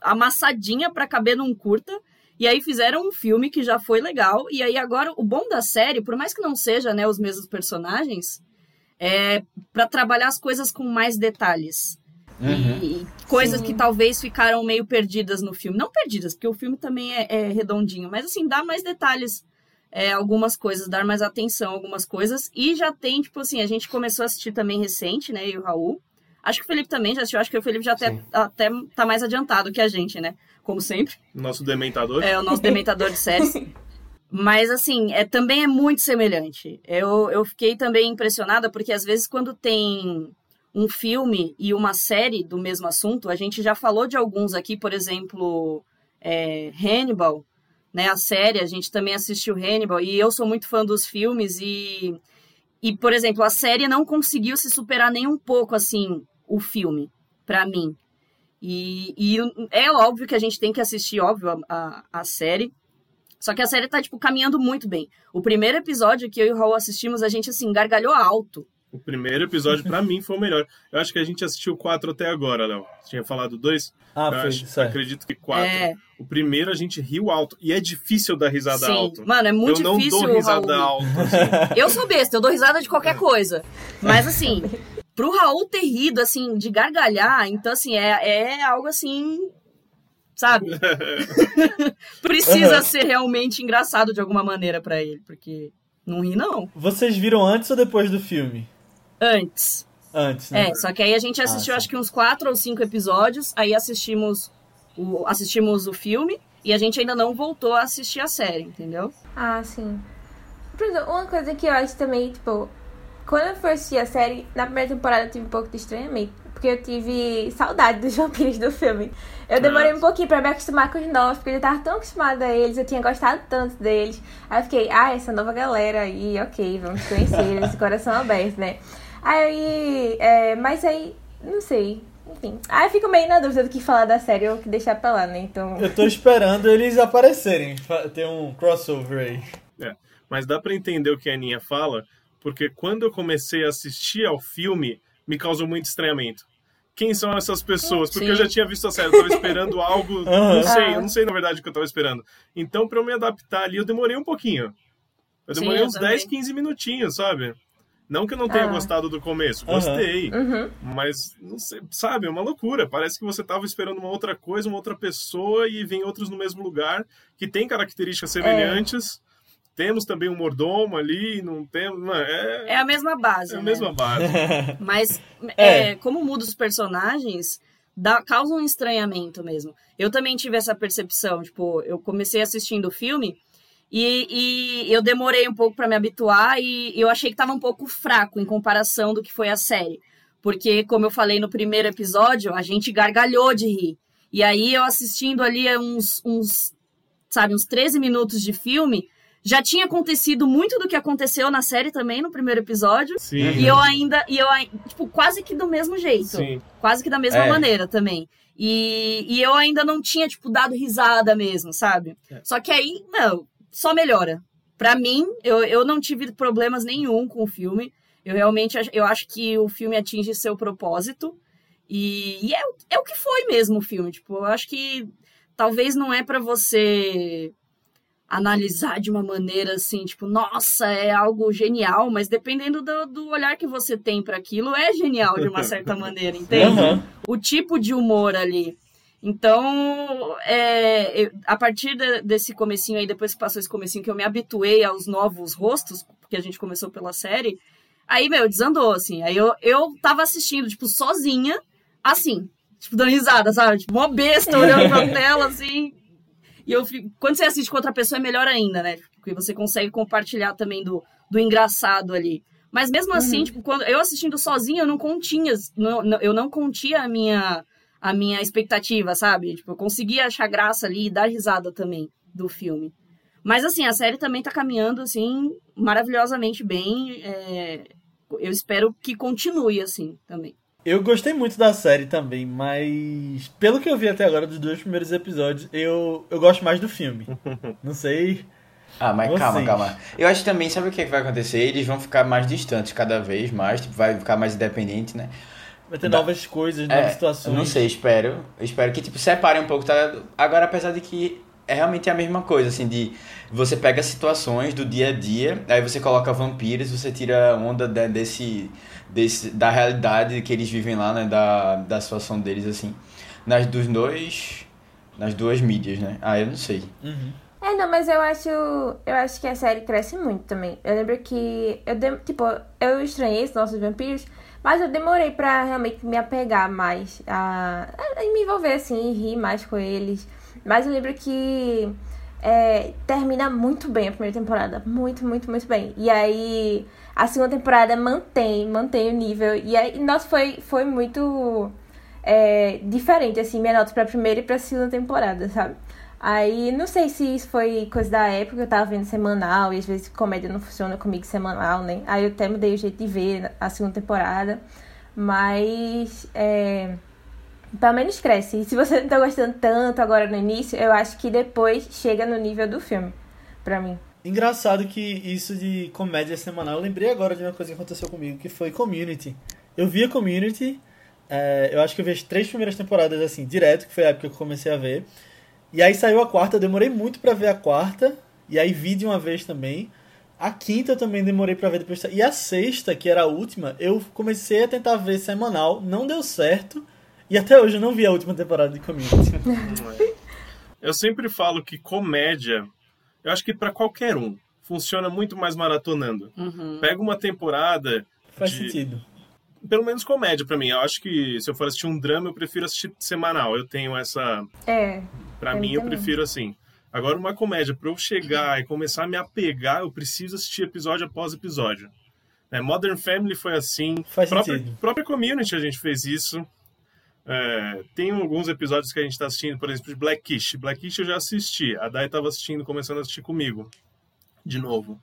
amassadinha para caber num curta. E aí fizeram um filme que já foi legal. E aí agora, o bom da série, por mais que não seja né, os mesmos personagens, é para trabalhar as coisas com mais detalhes. Uhum. E, coisas Sim. que talvez ficaram meio perdidas no filme. Não perdidas, porque o filme também é, é redondinho, mas assim, dá mais detalhes. É, algumas coisas, dar mais atenção a algumas coisas. E já tem, tipo assim, a gente começou a assistir também recente, né? E o Raul. Acho que o Felipe também já assistiu, acho que o Felipe já até, até tá mais adiantado que a gente, né? Como sempre. Nosso dementador. É, o nosso <laughs> dementador de séries. Mas, assim, é, também é muito semelhante. Eu, eu fiquei também impressionada, porque às vezes quando tem um filme e uma série do mesmo assunto, a gente já falou de alguns aqui, por exemplo, é, Hannibal, né? A série, a gente também assistiu Hannibal, e eu sou muito fã dos filmes, e, e por exemplo, a série não conseguiu se superar nem um pouco, assim, o filme, para mim. E, e, é óbvio que a gente tem que assistir, óbvio, a, a, a, série. Só que a série tá, tipo, caminhando muito bem. O primeiro episódio que eu e o Raul assistimos, a gente, assim, gargalhou alto. O primeiro episódio, para mim, foi o melhor. Eu acho que a gente assistiu quatro até agora, Léo. Tinha falado dois? Ah, eu foi, acho, certo. Acredito que quatro. É... O primeiro a gente riu alto. E é difícil dar risada Sim. alto. Mano, é muito eu difícil. Eu não dou risada alto. Assim. <laughs> eu sou besta, eu dou risada de qualquer coisa. Mas, assim, pro Raul ter rido, assim, de gargalhar, então, assim, é, é algo assim. Sabe? <laughs> Precisa uhum. ser realmente engraçado de alguma maneira para ele, porque não ri, não. Vocês viram antes ou depois do filme? Antes. Antes, né? É, só que aí a gente assistiu ah, acho que uns quatro ou cinco episódios, aí assistimos o, assistimos o filme e a gente ainda não voltou a assistir a série, entendeu? Ah, sim. Uma coisa que eu acho também, tipo, quando eu fui assistir a série, na primeira temporada eu tive um pouco de estranhamento. Porque eu tive saudade dos <laughs> vampiros do filme. Eu demorei um pouquinho pra me acostumar com os novos, porque eu tava tão acostumada a eles, eu tinha gostado tanto deles. Aí eu fiquei, ah, essa nova galera aí, ok, vamos conhecer <laughs> esse coração aberto, né? Aí, é, mas aí, não sei. Enfim. Aí eu fico meio na dúvida do que falar da série ou que deixar pra lá, né? Então. Eu tô esperando eles aparecerem. Ter um crossover aí. É. Mas dá pra entender o que a Aninha fala, porque quando eu comecei a assistir ao filme, me causou muito estranhamento. Quem são essas pessoas? Porque Sim. eu já tinha visto a série, eu tava esperando algo. Uhum. <laughs> Não sei, eu não sei na verdade o que eu tava esperando. Então, pra eu me adaptar ali, eu demorei um pouquinho. Eu demorei Sim, uns eu 10, 15 minutinhos, sabe? Não que eu não tenha ah. gostado do começo, gostei. Uhum. Mas, não sei, sabe, é uma loucura. Parece que você tava esperando uma outra coisa, uma outra pessoa, e vem outros no mesmo lugar, que tem características semelhantes. É temos também um mordomo ali, não temos. É, é a mesma base. É a né? mesma base. <laughs> Mas, é. é. como muda os personagens, dá, causa um estranhamento mesmo. Eu também tive essa percepção. Tipo, eu comecei assistindo o filme e, e eu demorei um pouco para me habituar e eu achei que estava um pouco fraco em comparação do que foi a série. Porque, como eu falei no primeiro episódio, a gente gargalhou de rir. E aí eu assistindo ali uns, uns sabe, uns 13 minutos de filme, já tinha acontecido muito do que aconteceu na série também no primeiro episódio. Sim. E eu ainda, e eu tipo, quase que do mesmo jeito. Sim. Quase que da mesma é. maneira também. E, e eu ainda não tinha, tipo, dado risada mesmo, sabe? É. Só que aí, não, só melhora. Pra mim, eu, eu não tive problemas nenhum com o filme. Eu realmente eu acho que o filme atinge seu propósito. E, e é, é o que foi mesmo o filme. Tipo, eu acho que talvez não é para você analisar de uma maneira assim, tipo, nossa, é algo genial, mas dependendo do, do olhar que você tem para aquilo, é genial de uma certa <laughs> maneira, entende? Uhum. O tipo de humor ali. Então, é, a partir de, desse comecinho aí, depois que passou esse comecinho, que eu me habituei aos novos rostos, porque a gente começou pela série, aí, meu, desandou, assim. Aí eu, eu tava assistindo, tipo, sozinha, assim, tipo, dando risada, sabe? Tipo, uma besta olhando pra <laughs> tela, assim, e eu fico, quando você assiste com outra pessoa é melhor ainda, né? Porque você consegue compartilhar também do, do engraçado ali. Mas mesmo assim, uhum. tipo, quando eu assistindo sozinha, eu não continha, não, não, eu não contia a minha a minha expectativa, sabe? Tipo, eu conseguia achar graça ali e dar risada também do filme. Mas assim, a série também tá caminhando assim maravilhosamente bem. É... eu espero que continue assim também. Eu gostei muito da série também, mas pelo que eu vi até agora dos dois primeiros episódios, eu, eu gosto mais do filme. <laughs> Não sei. Ah, mas calma, calma. Eu acho também, sabe o que vai acontecer? Eles vão ficar mais distantes cada vez mais, tipo, vai ficar mais independente, né? Vai ter Dá- novas coisas, novas É, situações. eu não sei, espero. Eu espero que, tipo, separe um pouco, tá? Agora, apesar de que é realmente a mesma coisa, assim, de você pega situações do dia a dia, aí você coloca vampiros, você tira onda de- desse, desse, da realidade que eles vivem lá, né, da, da situação deles, assim, nas dos dois, nas duas mídias, né? Ah, eu não sei. Uhum. É, não, mas eu acho. Eu acho que a série cresce muito também. Eu lembro que. Eu tipo, eu estranhei esses nossos vampiros, mas eu demorei pra realmente me apegar mais a, a me envolver assim, e rir mais com eles. Mas eu lembro que é, termina muito bem a primeira temporada. Muito, muito, muito bem. E aí a segunda temporada mantém, mantém o nível. E aí, nossa, foi, foi muito é, diferente, assim, minha nota pra primeira e pra segunda temporada, sabe? Aí, não sei se isso foi coisa da época, eu tava vendo semanal, e às vezes comédia não funciona comigo semanal, né? Aí eu até mudei o jeito de ver a segunda temporada. Mas, é, pelo menos cresce. E se você não tá gostando tanto agora no início, eu acho que depois chega no nível do filme, pra mim. Engraçado que isso de comédia semanal, eu lembrei agora de uma coisa que aconteceu comigo, que foi Community. Eu via Community, é, eu acho que eu vi as três primeiras temporadas assim, direto, que foi a época que eu comecei a ver. E aí saiu a quarta, eu demorei muito pra ver a quarta, e aí vi de uma vez também. A quinta eu também demorei pra ver depois. E a sexta, que era a última, eu comecei a tentar ver semanal, não deu certo, e até hoje eu não vi a última temporada de Community. <laughs> Eu sempre falo que comédia, eu acho que pra qualquer um, funciona muito mais maratonando. Uhum. Pega uma temporada, Faz De- sentido. pelo menos comédia pra mim. Eu acho que se eu for assistir um drama, eu prefiro assistir semanal. Eu tenho essa. É, Pra Pra mim, mim eu também. prefiro assim. Agora, uma comédia, pra eu chegar e começar a me apegar, eu preciso assistir episódio após episódio. É, Modern Family foi assim. Faz própria, sentido. própria Community a gente fez isso. É, tem alguns episódios que a gente tá assistindo, por exemplo, de Blackish. Blackish eu já assisti. A Dai tava assistindo, começando a assistir comigo. De novo.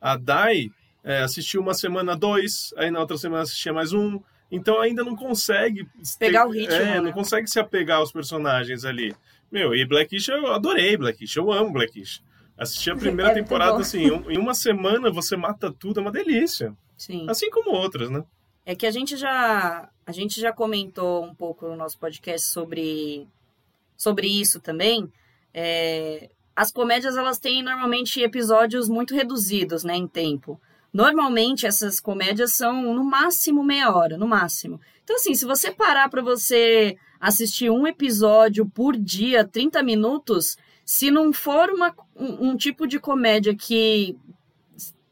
A Dai é, assistiu uma semana dois, aí na outra semana assistia mais um. Então ainda não consegue Pegar ter- o ritmo, É, né? não consegue se apegar aos personagens ali. Meu, e Blackish eu adorei Blackish, eu amo Blackish. Assisti a <laughs> primeira É temporada assim, um- em uma semana você mata tudo, é uma delícia. Sim. Assim como outras, né? É que a gente já a gente já comentou um pouco no nosso podcast sobre sobre isso também. É, as comédias elas têm normalmente episódios muito reduzidos, né, em tempo. Normalmente essas comédias são no máximo meia hora, no máximo. Então assim, se você parar para você assistir um episódio por dia, 30 minutos, se não for uma, um, um tipo de comédia que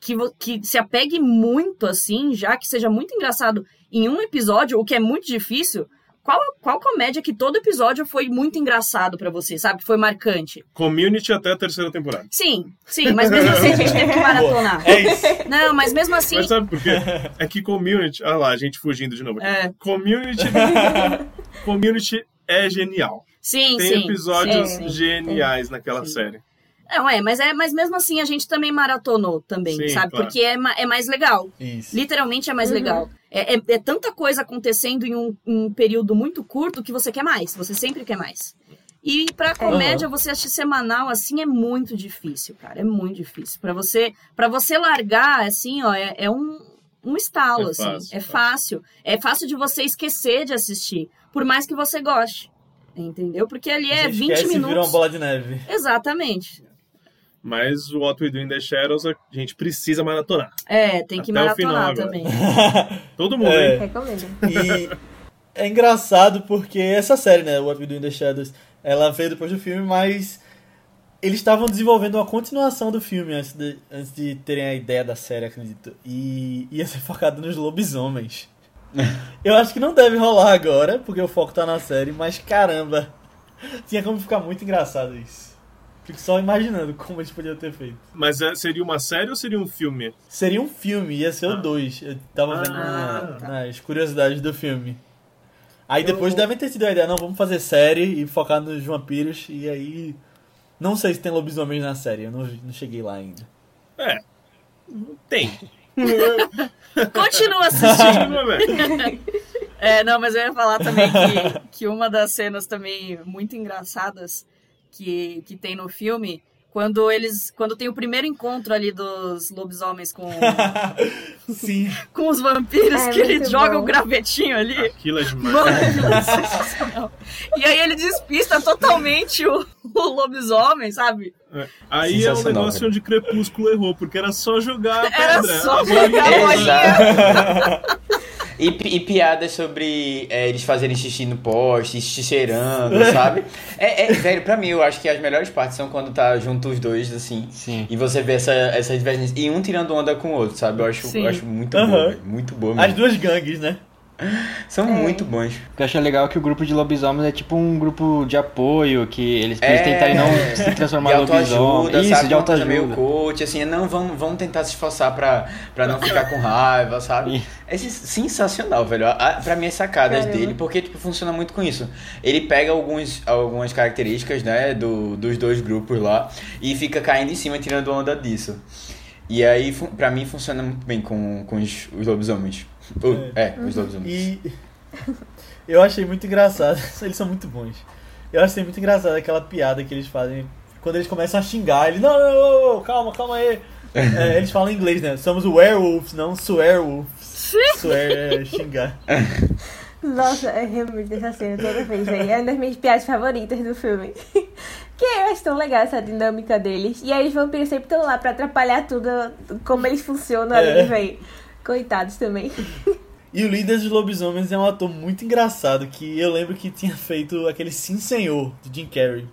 que, que se apegue muito assim, já que seja muito engraçado em um episódio, o que é muito difícil. Qual, qual comédia que todo episódio foi muito engraçado pra você, sabe? Que foi marcante? Community até a terceira temporada. Sim, sim, mas mesmo assim a gente teve que <laughs> maratonar. É isso. Não, mas mesmo assim. Mas sabe por quê? É que Community... Ah lá, a gente fugindo de novo. É. Community... <laughs> community é genial. Sim, Tem sim. episódios sim, sim. geniais naquela série. Não, é, mas é, mas mesmo assim a gente também maratonou também, Sim, sabe? claro. Porque é, é mais legal. Isso. Literalmente é mais Uhum. legal. É, é- é tanta coisa acontecendo em um, um período muito curto que você quer mais. Você sempre quer mais. E pra comédia, você assistir semanal, assim, é muito difícil, cara. É muito difícil. Pra você para você largar, assim, ó, é, é um, um estalo, É assim. fácil, é fácil. É fácil de você esquecer de assistir. Por mais que você goste. Entendeu? Porque ali é Você 20 esquece e vira minutos. uma bola de neve. Exatamente. Mas o What We Do in the Shadows a gente precisa maratonar. É, tem que Até o final maratonar também. <laughs> Todo mundo, É. hein? recomendo. E é engraçado porque essa série, né, What We Do in the Shadows, ela veio depois do filme, mas eles estavam desenvolvendo uma continuação do filme antes de, antes de terem a ideia da série, acredito. E ia ser focado nos lobisomens. <laughs> Eu acho que não deve rolar agora, porque o foco tá na série, mas caramba, tinha como ficar muito engraçado isso. Fico só imaginando como eles podiam ter feito. Mas é- seria uma série ou seria um filme? Seria um filme, ia ser o 2. Eu tava vendo na- Ah, tá. nas curiosidades do filme. Aí depois Eu- devem ter tido a ideia, não, vamos fazer série e focar nos vampiros. E aí. Não sei se tem lobisomens na série, eu não, não cheguei lá ainda. É. Tem. <laughs> Continua assistindo. <laughs> É, não, mas eu ia falar também que, que uma das cenas também muito engraçadas que, que tem no filme Quando eles. Quando tem o primeiro encontro ali dos lobisomens com, <laughs> Sim. com os vampiros, É, que ele joga bom. o gravetinho ali. Aquilo é demais. Mano, é. E aí ele despista totalmente o, o lobisomem, sabe? É. Aí é o Sensacional, negócio onde Crepúsculo errou, porque era só jogar a Era pedra. só a jogar a bolinha. <laughs> <laughs> E, e piadas sobre é, eles fazerem xixi no poste, se cheirando, <laughs> sabe? É, é, velho, pra mim, eu acho que as melhores partes são quando tá junto os dois, assim. Sim. E você vê essa, essa divergência. E um tirando onda com o outro, sabe? Eu acho, eu acho muito velho. Muito bom As mesmo. duas gangues, né? São É. muito bons. O que eu acho legal é que o grupo de lobisomens é tipo um grupo de apoio, que eles, É, tentarem não <laughs> se transformar em lobisomem. autoajuda, Isso, sabe? de coisa meio autoajuda. coach, assim, não, vamos, vamos tentar se esforçar pra, pra não ficar com raiva, sabe? É sensacional, velho. A- Pra mim, as sacadas Caramba. dele, porque, tipo, funciona muito com isso. Ele pega alguns, algumas características, né, do, dos dois grupos lá e fica caindo em cima, tirando onda disso. E aí, pra mim, funciona muito bem com, com os, os lobisomens. Uh, é, os lobisomens. E <laughs> eu achei muito engraçado. <laughs> Eles são muito bons. Eu achei muito engraçado aquela piada que eles fazem. Quando eles começam a xingar, eles. Não, não, não, não, calma, calma aí. <laughs> É, eles falam em inglês, né? Somos werewolves, não swearwolves. Swear é xingar. Nossa, eu rio muito dessa cena toda vez, velho. É uma das minhas piadas favoritas do filme. que eu acho tão legal essa dinâmica deles. E aí os vampiros sempre estão lá pra atrapalhar tudo, como eles funcionam É. ali, velho. Coitados também. <laughs> E o líder dos lobisomens é um ator muito engraçado que eu lembro que tinha feito aquele Sim Senhor de Jim Carrey.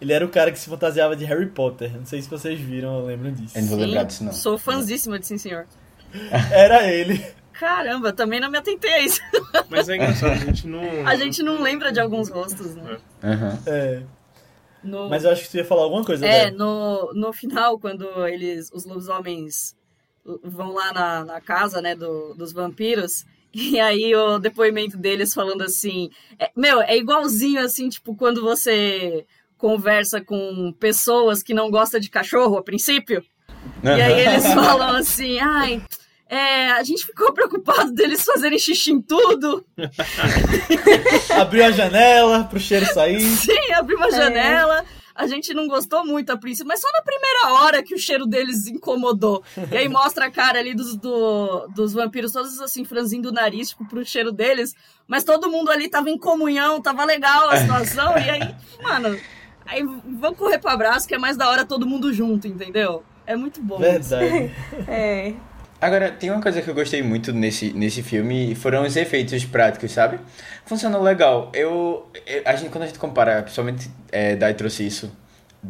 Ele era o cara que se fantasiava de Harry Potter. Não sei se vocês viram ou lembram disso. Eu não vou lembrar disso, não. Sou fãzíssima de Sim Senhor. <laughs> Era ele. Caramba, também não me atentei a isso. <laughs> Mas é engraçado, a gente não. A gente não lembra de alguns rostos, né? Aham. É. No... Mas eu acho que você ia falar alguma coisa, É, no, no final, quando eles, os lobisomens vão lá na, na casa, né, do, dos vampiros, <laughs> e aí o depoimento deles falando assim, é, meu, é igualzinho assim, tipo, quando você conversa com pessoas que não gostam de cachorro a princípio, e aí eles falam assim, ai, é, a gente ficou preocupado deles fazerem xixi em tudo, <laughs> Abriu a janela pro cheiro sair. Sim, abriu uma É. janela. A gente não gostou muito a princípio, mas só na primeira hora que o cheiro deles incomodou. E aí mostra a cara ali dos, do- dos vampiros, todos assim, franzindo o nariz, tipo, pro cheiro deles. Mas todo mundo ali tava em comunhão, tava legal a situação. e aí, mano, aí vão correr pro abraço, que é mais da hora todo mundo junto, entendeu? É muito bom. isso. Verdade. <laughs> É. Agora, tem uma coisa que eu gostei muito nesse, nesse filme, foram os efeitos práticos, sabe? Funcionou legal. Eu, eu- a gente, quando a gente compara, principalmente é, Dai trouxe isso,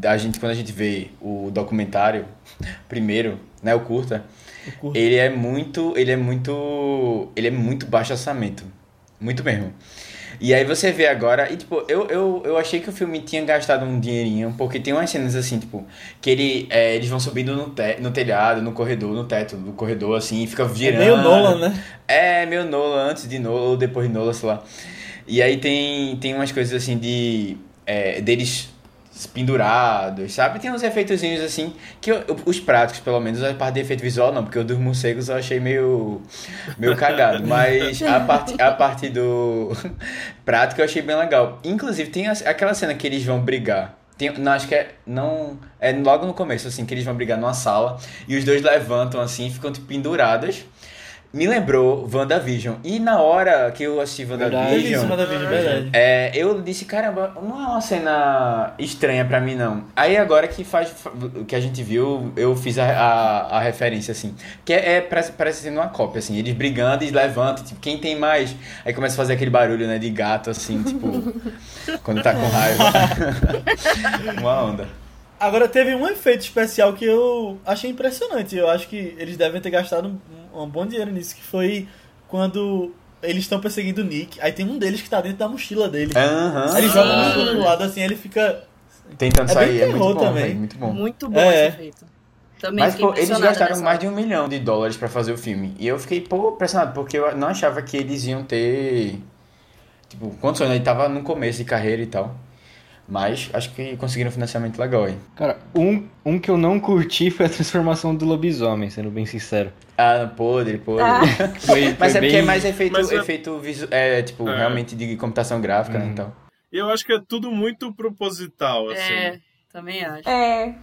a gente, quando a gente vê o documentário, <laughs> primeiro, né, o curta, O ele é muito, ele é muito, ele é muito baixo orçamento, muito mesmo. E aí você vê agora, e tipo, eu, eu, eu achei que o filme tinha gastado um dinheirinho, porque tem umas cenas assim, tipo, que ele, é, eles vão subindo no, te, no telhado, no corredor, no teto do corredor, assim, e fica É girando. meio Nolan, né? É, meio Nolan, antes de Nolan ou depois de Nolan, sei lá. E aí tem, tem umas coisas assim de. É, deles pendurados, sabe? Tem uns efeitozinhos assim, que eu- os práticos, pelo menos, a parte de efeito visual não, porque o dos morcegos eu achei meio. meio cagado. Mas a parte, a parte do <laughs> prático eu achei bem legal. Inclusive, tem aquela cena que eles vão brigar. Tem, não, acho que é. Não. É logo no começo, assim, que eles vão brigar numa sala e os dois levantam assim e ficam tipo, penduradas. Me lembrou WandaVision. E na hora que eu assisti WandaVision. WandaVision, verdade. É, eu disse, caramba, não é uma cena estranha pra mim, não. Aí agora que faz que a gente viu, eu fiz a, a, a referência, assim. Que é, é parece, parece sendo uma cópia, assim. Eles brigando e levantam, tipo, quem tem mais? Aí começa a fazer aquele barulho, né, de gato, assim, <laughs> tipo, quando tá com raiva. <laughs> uma onda. Agora teve um efeito especial que eu achei impressionante. Eu acho que eles devem ter gastado um, bom dinheiro nisso, que foi quando eles estão perseguindo o Nick. Aí tem um deles que tá dentro da mochila dele. Aham. Aí ele joga a Sim. mochila pro lado assim, ele fica. Tentando É sair, é muito bom, também. velho, muito bom. Muito bom É. esse efeito. Também Mas, pô, eles gastaram nessa mais de um milhão de dólares pra fazer o filme. E eu fiquei, pô, impressionado, porque eu não achava que eles iam ter. Tipo, condições, né? Ele tava no começo de carreira e tal. Mas acho que conseguiram um financiamento legal aí. Cara, um, um que eu não curti foi a transformação do lobisomem, sendo bem sincero. Ah, podre, podre. Ah. <laughs> Foi, Mas foi é porque bem... é mais efeito, Mas é- efeito visu... é, tipo, É. realmente de computação gráfica, né, Uhum. então. E eu acho que é tudo muito proposital, assim. É, também acho. É.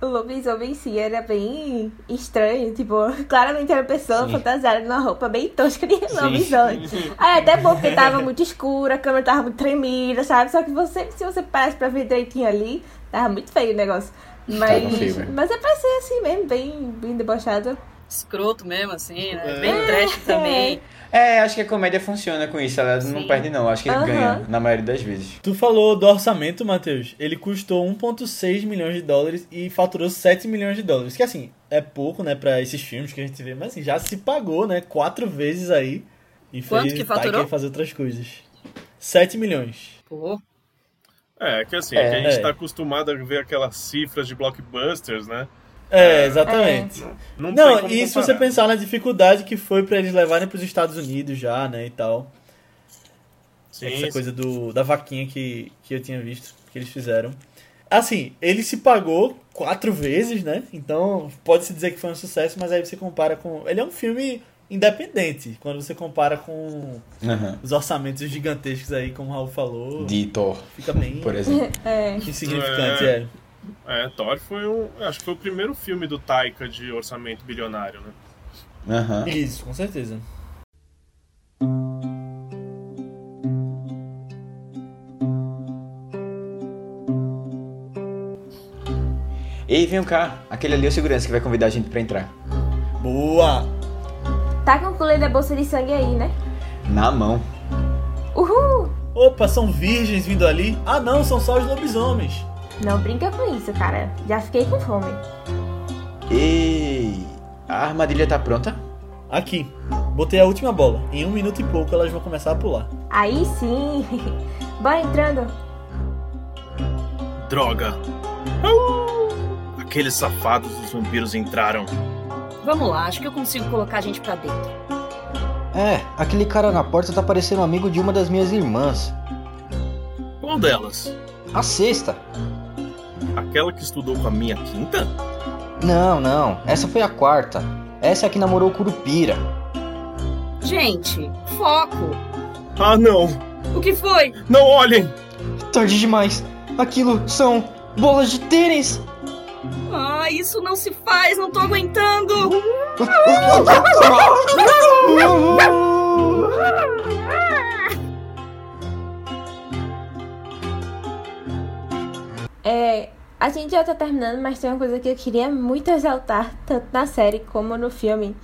o lobisomem em si era bem estranho, tipo, <laughs> claramente era uma pessoa Sim. fantasiada numa roupa bem tosca de lobisomem. Aí <laughs> até bom, porque tava muito escuro, a câmera tava muito tremida, sabe? Só que você, se você parasse pra ver direitinho ali, tava muito feio o negócio. Mas, velho. mas é pra ser assim mesmo, bem, bem debochado. Escroto mesmo, assim, né? É. Bem trash também. É, acho que a comédia funciona com isso. Ela não Sim. perde, não. Acho que Aham. ganha na maioria das vezes. Tu falou do orçamento, Matheus. Ele custou 1,6 milhões de dólares e faturou 7 milhões de dólares. Que assim, é pouco, né, pra esses filmes que a gente vê, mas assim, já se pagou, né, quatro vezes aí. E Quanto fez que faturou? Taika fazer outras coisas. 7 milhões. Pô, É, que assim, É. que a gente É. tá acostumado a ver aquelas cifras de blockbusters, né? É, exatamente. Não, tem Não, como e se comparar. você pensar na dificuldade que foi pra eles levarem pros Estados Unidos já, né, e tal. Sim, essa sim. coisa do, da vaquinha que, que eu tinha visto, que eles fizeram. Assim, ele se pagou quatro vezes, né? Então, pode-se dizer que foi um sucesso, mas aí você compara com... Ele é um filme independente, quando você compara com Aham. os orçamentos gigantescos aí, como o Raul falou, De Thor, fica bem por exemplo. É. <laughs> insignificante, é. É, Thor foi um. Acho que foi o primeiro filme do Taika de orçamento bilionário, né? Aham. Isso, com certeza. Ei, vem cá. Aquele ali é o segurança que vai convidar a gente pra entrar. Boa! Tá concluindo a bolsa de sangue aí, né? Na mão. Uhul! Opa, são virgens vindo ali? Ah não, são só os lobisomens. Não brinca com isso, cara. Já fiquei com fome. Ei, a armadilha tá pronta? Aqui, botei a última bola. Em um minuto e pouco elas vão começar a pular. Aí sim! <laughs> Bora entrando. Droga! Aqueles safados dos vampiros entraram. vamos lá, acho que eu consigo colocar a gente pra dentro. É, aquele cara na porta tá parecendo amigo de uma das minhas irmãs. Qual delas? A sexta. Aquela que estudou com a minha quinta? Não, não, essa foi a quarta. Essa é a que namorou o Curupira. Gente, foco! Ah, não! O que foi? Não olhem! Tarde demais. Aquilo são bolas de tênis. Ah, isso não se faz, não tô aguentando! <laughs> É, a gente já tá terminando, mas tem uma coisa que eu queria muito exaltar, tanto na série como no filme,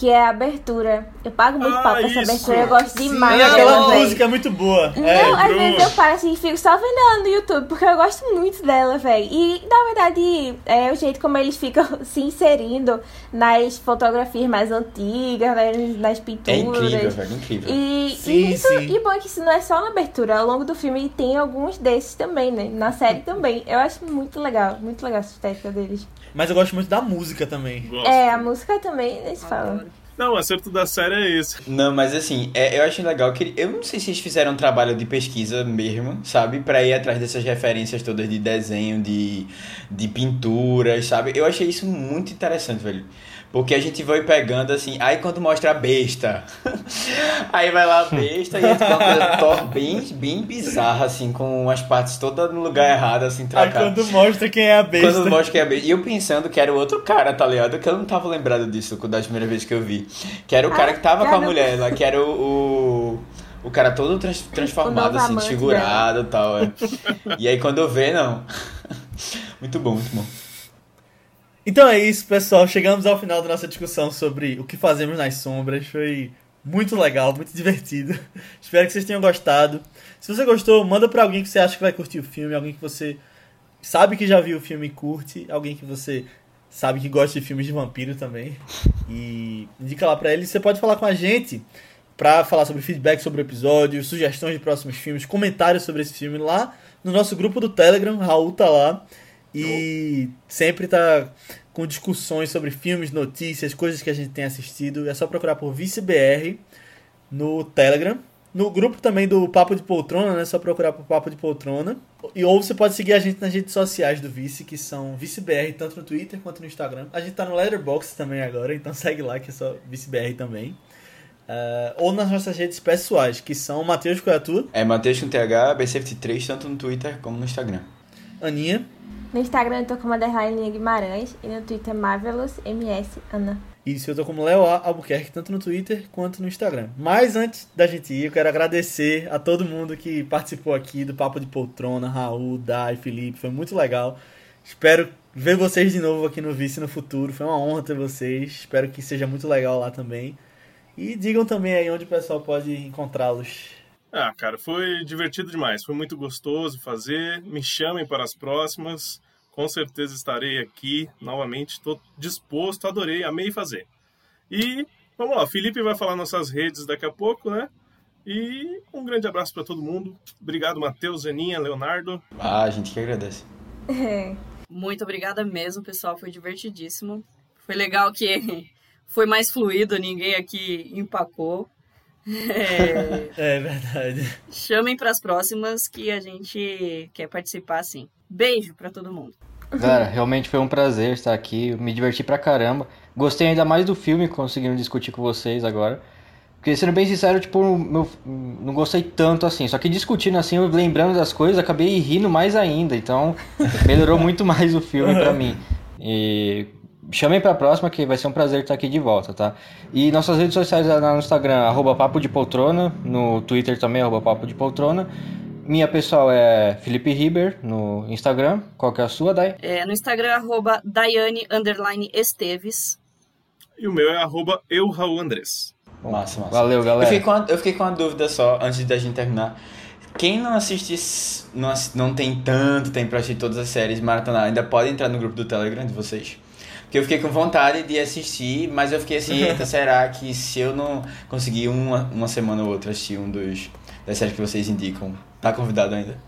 que é a abertura. Eu pago muito Ah, pau pra essa isso. abertura, eu gosto demais E Sim, aquela dela, véi. música é muito boa. Não, É, às vezes eu paro assim e fico só vendo ela no YouTube, porque eu gosto muito dela, velho. E, na verdade, é o jeito como eles ficam <laughs> se inserindo nas fotografias mais antigas, né, nas É pinturas. incrível, velho, incrível. E, Sim, e isso, sim. e bom é que isso não é só na abertura, ao longo do filme tem alguns desses também, né? Na série também. Eu acho muito legal, muito legal essa estética deles. Mas eu gosto muito da música também. Gosto. É, a música também, eles falam. Não, o acerto da série é esse. Não, mas assim, é- eu acho legal que. Eu não sei se eles fizeram um trabalho de pesquisa mesmo, sabe? Pra ir atrás dessas referências todas de desenho, de, de pinturas, sabe? Eu achei isso muito interessante, velho. Porque a gente vai pegando assim, aí quando mostra a besta, <laughs> aí vai lá a besta e entra uma coisa Thor bem, bem bizarra, assim, com as partes todas no lugar errado, assim, Aí trocadas. quando mostra quem é a besta. Quando mostra que é a besta. E eu pensando que era o outro cara, tá ligado? Que eu não tava lembrado disso das primeiras vezes que eu vi. Que era o cara que tava com a mulher lá, que era o. o... o cara todo trans- transformado, assim, desfigurado e tal. É. <laughs> E aí quando eu vê, não. <laughs> muito bom, muito bom. Então é isso, pessoal. Chegamos ao final da nossa discussão sobre o que fazemos nas sombras. Foi muito legal, muito <laughs> divertido. Espero que vocês tenham gostado. Se você gostou, manda pra alguém que você acha que vai curtir o filme, alguém que você sabe que já viu o filme e curte, alguém que você sabe que gosta de filmes de vampiro também. E indica lá pra ele. Você pode falar com a gente pra falar sobre feedback sobre o episódio, sugestões de próximos filmes, comentários sobre esse filme lá no nosso grupo do Telegram. Raul tá lá. E sempre tá com discussões sobre filmes, notícias, coisas que a gente tem assistido. É só procurar por ViceBR no Telegram. No grupo também do Papo de Poltrona, né? É só procurar por Papo de Poltrona. E ou você pode seguir a gente nas redes sociais do Vice, que são ViceBR, tanto no Twitter quanto no Instagram. A gente tá no Letterboxd também agora, então <laughs> segue lá que é só ViceBR também. Ah, ou nas nossas redes pessoais, que são Matheus Coiatu, É Matheus com TH, B73, tanto no Twitter como no Instagram. Aninha, No Instagram eu tô como underline Guimarães e no Twitter Marvelous MS Ana. Isso, eu tô como Léo Albuquerque, tanto no Twitter quanto no Instagram. Mas antes da gente ir, eu quero agradecer a todo mundo que participou aqui do Papo de Poltrona, Raul, Dai, Felipe, foi muito legal. Espero ver vocês de novo aqui no Vice no futuro, foi uma honra ter vocês, espero que seja muito legal lá também. E digam também aí onde o pessoal pode encontrá-los. Ah, cara, foi divertido demais, foi muito gostoso fazer, me chamem para as próximas com certeza estarei aqui novamente. Estou disposto, adorei, amei fazer. E vamos lá, o Felipe vai falar nossas redes daqui a pouco, né? E um grande abraço para todo mundo. Obrigado, Matheus, Zeninha, Leonardo. Ah, a gente que agradece. Muito obrigada mesmo, pessoal. Foi divertidíssimo. Foi legal que <laughs> foi mais fluido, ninguém aqui empacou. É, é verdade. Chamem para as próximas que a gente quer participar sim. Beijo para todo mundo. Cara, realmente foi um prazer estar aqui, me diverti pra caramba. Gostei ainda mais do filme, conseguindo discutir com vocês agora. Porque, sendo bem sincero, tipo, meu, não gostei tanto assim. Só que discutindo assim, lembrando das coisas, acabei rindo mais ainda. Então, melhorou muito mais o filme pra <laughs> mim. E chamem pra próxima que vai ser um prazer estar aqui de volta, tá? E nossas redes sociais é no Instagram, arroba Papo de Poltrona, no Twitter também, arroba Papo de Poltrona. Minha pessoal é Felipe Riber no Instagram. Qual que é a sua, Dai? É, no Instagram, arroba Daiane Esteves. E o meu é arroba eu, Raul Andrés. Massa, massa. Valeu, galera. Eu fiquei, com uma, eu fiquei com uma dúvida só, antes da gente terminar. Quem não assiste, não, não tem tanto tempo pra assistir todas as séries maratonar, ainda pode entrar no grupo do Telegram de vocês? Porque eu fiquei com vontade de assistir, mas eu fiquei assim, <laughs> eita, será que se eu não conseguir uma, uma semana ou outra assistir um dos das séries que vocês indicam, Tá convidado ainda?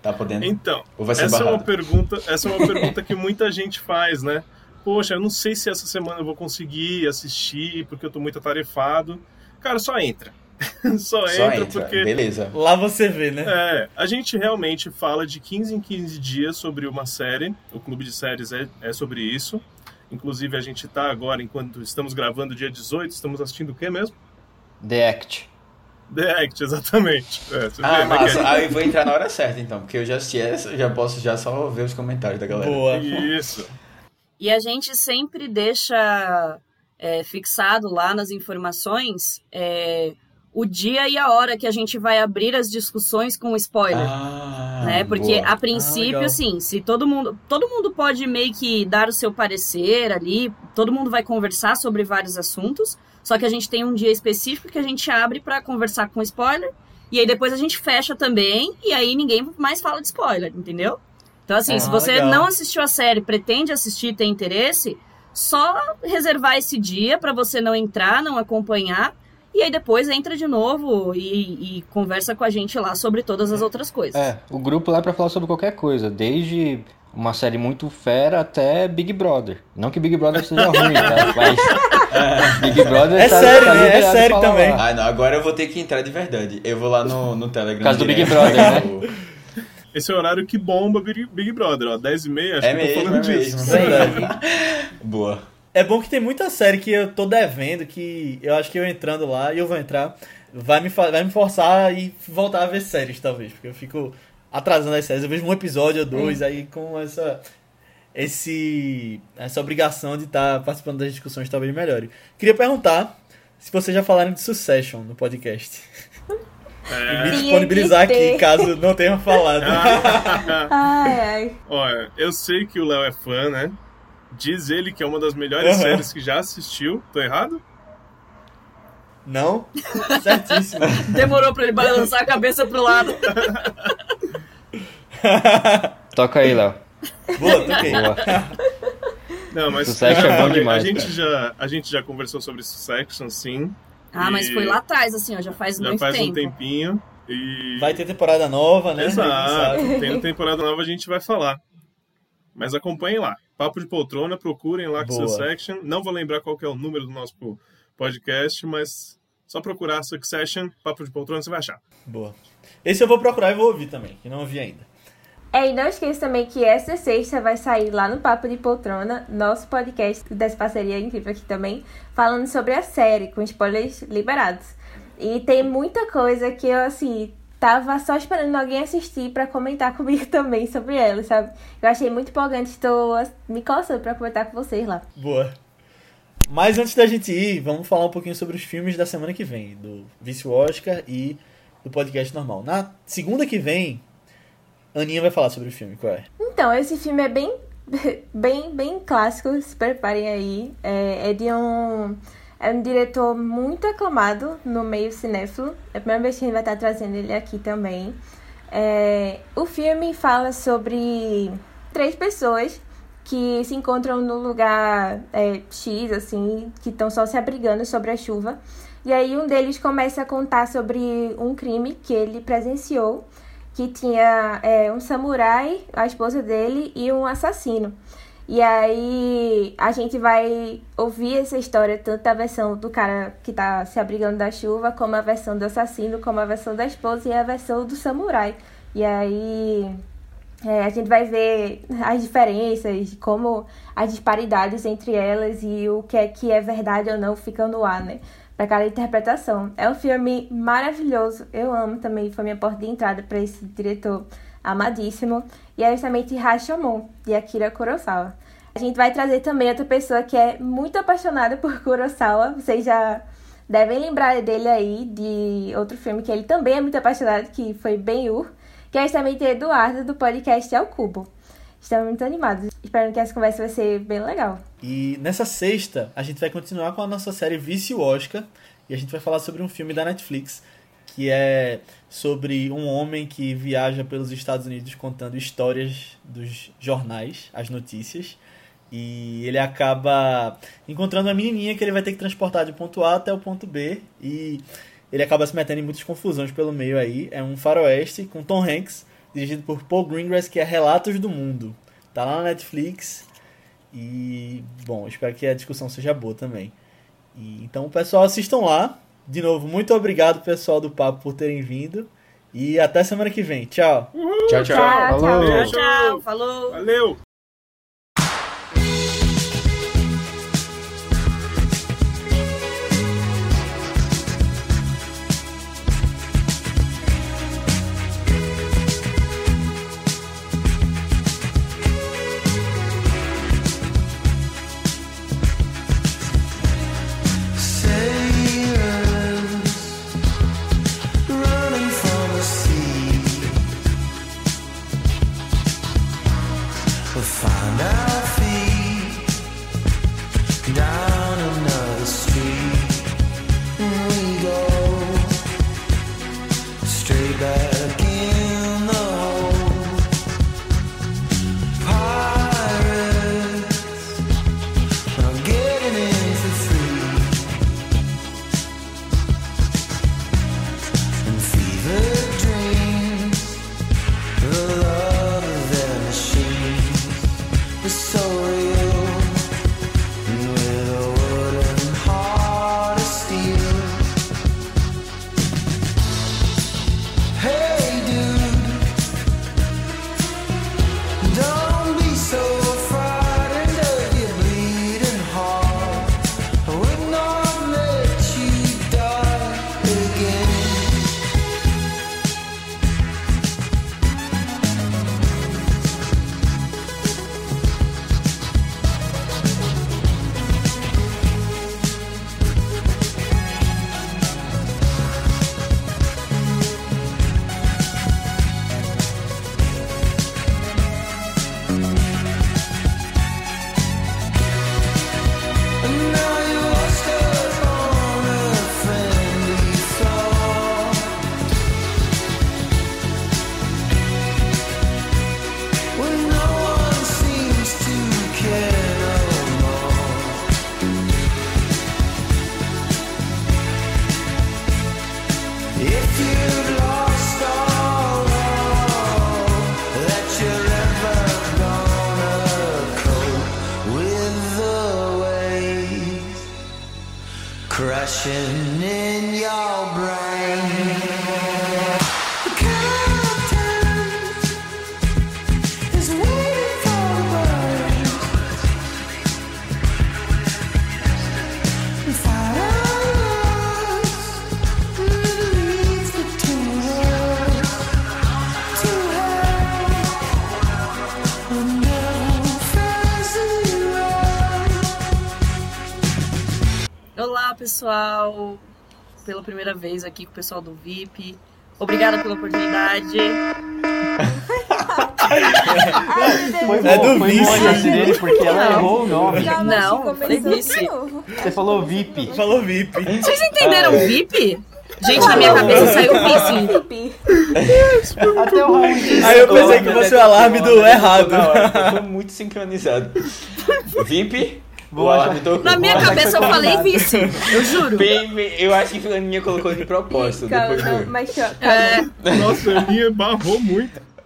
Tá podendo? Então, essa é uma pergunta, essa é uma <laughs> pergunta que muita gente faz, né? Poxa, eu não sei se essa semana eu vou conseguir assistir porque eu tô muito atarefado. Cara, só entra. <laughs> só, só entra, entra, porque beleza. Lá você vê, né? É, a gente realmente fala de 15 em 15 dias sobre uma série. O clube de séries é, é sobre isso. Inclusive a gente tá agora, enquanto estamos gravando dia 18, estamos assistindo o que mesmo? The Act. The Act, exatamente. É, ah, vê, massa. Né, Aí vou entrar na hora certa, então, porque eu já assisti essa, já posso já só ver os comentários da galera. Boa. Isso. E a gente sempre deixa é, fixado lá nas informações é, o dia e a hora que a gente vai abrir as discussões com spoiler. Ah, né? Porque boa. a princípio, ah, sim, se todo mundo. Todo mundo pode meio que dar o seu parecer ali, todo mundo vai conversar sobre vários assuntos. Só que a gente tem um dia específico que a gente abre para conversar com spoiler. E aí depois a gente fecha também. E aí ninguém mais fala de spoiler, entendeu? Então, assim, ah, se você legal. não assistiu a série, pretende assistir, tem interesse, só reservar esse dia para você não entrar, não acompanhar. E aí depois entra de novo e, e, conversa com a gente lá sobre todas as outras coisas. É, o grupo lá é pra falar sobre qualquer coisa, desde uma série muito fera até Big Brother. Não que Big Brother seja ruim, <laughs> tá? Mas é, Big Brother é tá, sério, tá né? É sério também. Lá. Ah, não, agora eu vou ter que entrar de verdade. Eu vou lá no, no Telegram. Por causa do Big Brother, né? <laughs> Esse é o horário que bomba Big Brother, ó. 10 e meia, acho é que mesmo, eu tô falando é disso. Mesmo, verdade. Boa. É bom que tem muita série que eu tô devendo, que eu acho que eu entrando lá, e eu vou entrar, vai me, vai me forçar e voltar a ver séries, talvez. Porque eu fico atrasando as séries. Eu vejo um episódio ou dois, é. aí com essa esse essa obrigação de estar tá participando das discussões talvez melhore. Queria perguntar se vocês já falaram de Succession no podcast. É. E me disponibilizar aqui, caso não tenha falado. <laughs> ai, ai. Olha, eu sei que o Léo é fã, né? Diz ele que é uma das melhores uhum. séries que já assistiu. Tô errado? Não? Certíssimo. <laughs> Demorou pra ele balançar a cabeça pro lado. <laughs> Toca aí, Léo. Boa, toquei. Boa. Não, mas Succession é bom demais. A gente, já, a gente já conversou sobre Succession, sim. Ah, mas foi lá atrás, assim, ó, já faz já muito faz tempo. um tempinho. E... Vai ter temporada nova, né? Exato. Tem temporada nova, a gente vai falar. Mas acompanhem lá. Papo de Poltrona, procurem lá com Succession. Não vou lembrar qual é o número do nosso podcast, mas só procurar Succession, Papo de Poltrona, você vai achar. Boa. Esse eu vou procurar e vou ouvir também, que não ouvi ainda. É, e não esqueça também que essa sexta vai sair lá no Papo de Poltrona, nosso podcast dessa parceria incrível aqui também, falando sobre a série, com spoilers liberados. E tem muita coisa que eu, assim, tava só esperando alguém assistir para comentar <laughs> comigo também sobre ela, sabe? Eu achei muito empolgante, estou me coçando para comentar com vocês lá. Boa. Mas antes da gente ir, vamos falar um pouquinho sobre os filmes da semana que vem, do Vice Oscar e do podcast normal. Na segunda que vem, Aninha vai falar sobre o filme, qual é? Então, esse filme é bem, <laughs> bem, bem clássico, se preparem aí. É, é de um, é um diretor muito aclamado no meio cinéfilo. É a primeira vez que a gente vai estar trazendo ele aqui também. É, o filme fala sobre três pessoas que se encontram no lugar é, X, assim, que estão só se abrigando sobre a chuva. E aí um deles começa a contar sobre um crime que ele presenciou, que tinha é, um samurai, a esposa dele e um assassino. E aí a gente vai ouvir essa história, tanto a versão do cara que tá se abrigando da chuva, como a versão do assassino, como a versão da esposa e a versão do samurai. E aí é, a gente vai ver as diferenças, como as disparidades entre elas e o que é que é verdade ou não fica no ar, né? Para cada interpretação. É um filme maravilhoso, eu amo também, foi minha porta de entrada para esse diretor amadíssimo. E é justamente Rashomon, de Akira Kurosawa. A gente vai trazer também outra pessoa que é muito apaixonada por Kurosawa, vocês já devem lembrar dele aí, de outro filme que ele também é muito apaixonado, que foi Ben-Hur que é justamente Eduardo do podcast Ao Cubo. Estamos muito animados. Espero que essa conversa vai ser bem legal. E nessa sexta, a gente vai continuar com a nossa série Vice Oscar. E a gente vai falar sobre um filme da Netflix que é sobre um homem que viaja pelos Estados Unidos contando histórias dos jornais, as notícias. E ele acaba encontrando uma menininha que ele vai ter que transportar de ponto A até o ponto B. E ele acaba se metendo em muitas confusões pelo meio aí. É um faroeste com Tom Hanks, dirigido por Paul Greengrass, que é Relatos do Mundo. Tá lá na Netflix. E, bom, espero que a discussão seja boa também. E, então, pessoal, assistam lá. De novo, muito obrigado, pessoal do Papo, por terem vindo. E até semana que vem. Tchau. Uhul. Tchau, tchau. Tchau, Falou. Tchau, tchau. Falou. Valeu. We find our feet primeira vez aqui com o pessoal do VIP. Obrigada pela oportunidade. Ai, Foi Deus. bom, É do foi vice. dele, porque ela Não. errou o nome. Não, foi vice. Você falou VIP. Falou VIP. Vocês entenderam VIP? Gente, na minha cabeça saiu <laughs> vice. Até o Raul disse. Aí eu pensei que fosse o alarme do errado. Hora, Foi muito sincronizado. VIP? Tocou. Na minha cabeça eu falei vice. Eu juro. Bem, eu acho que Fulaninha colocou de propósito. Calma, Depois não, mas calma. É, Nossa, a minha barrou muito.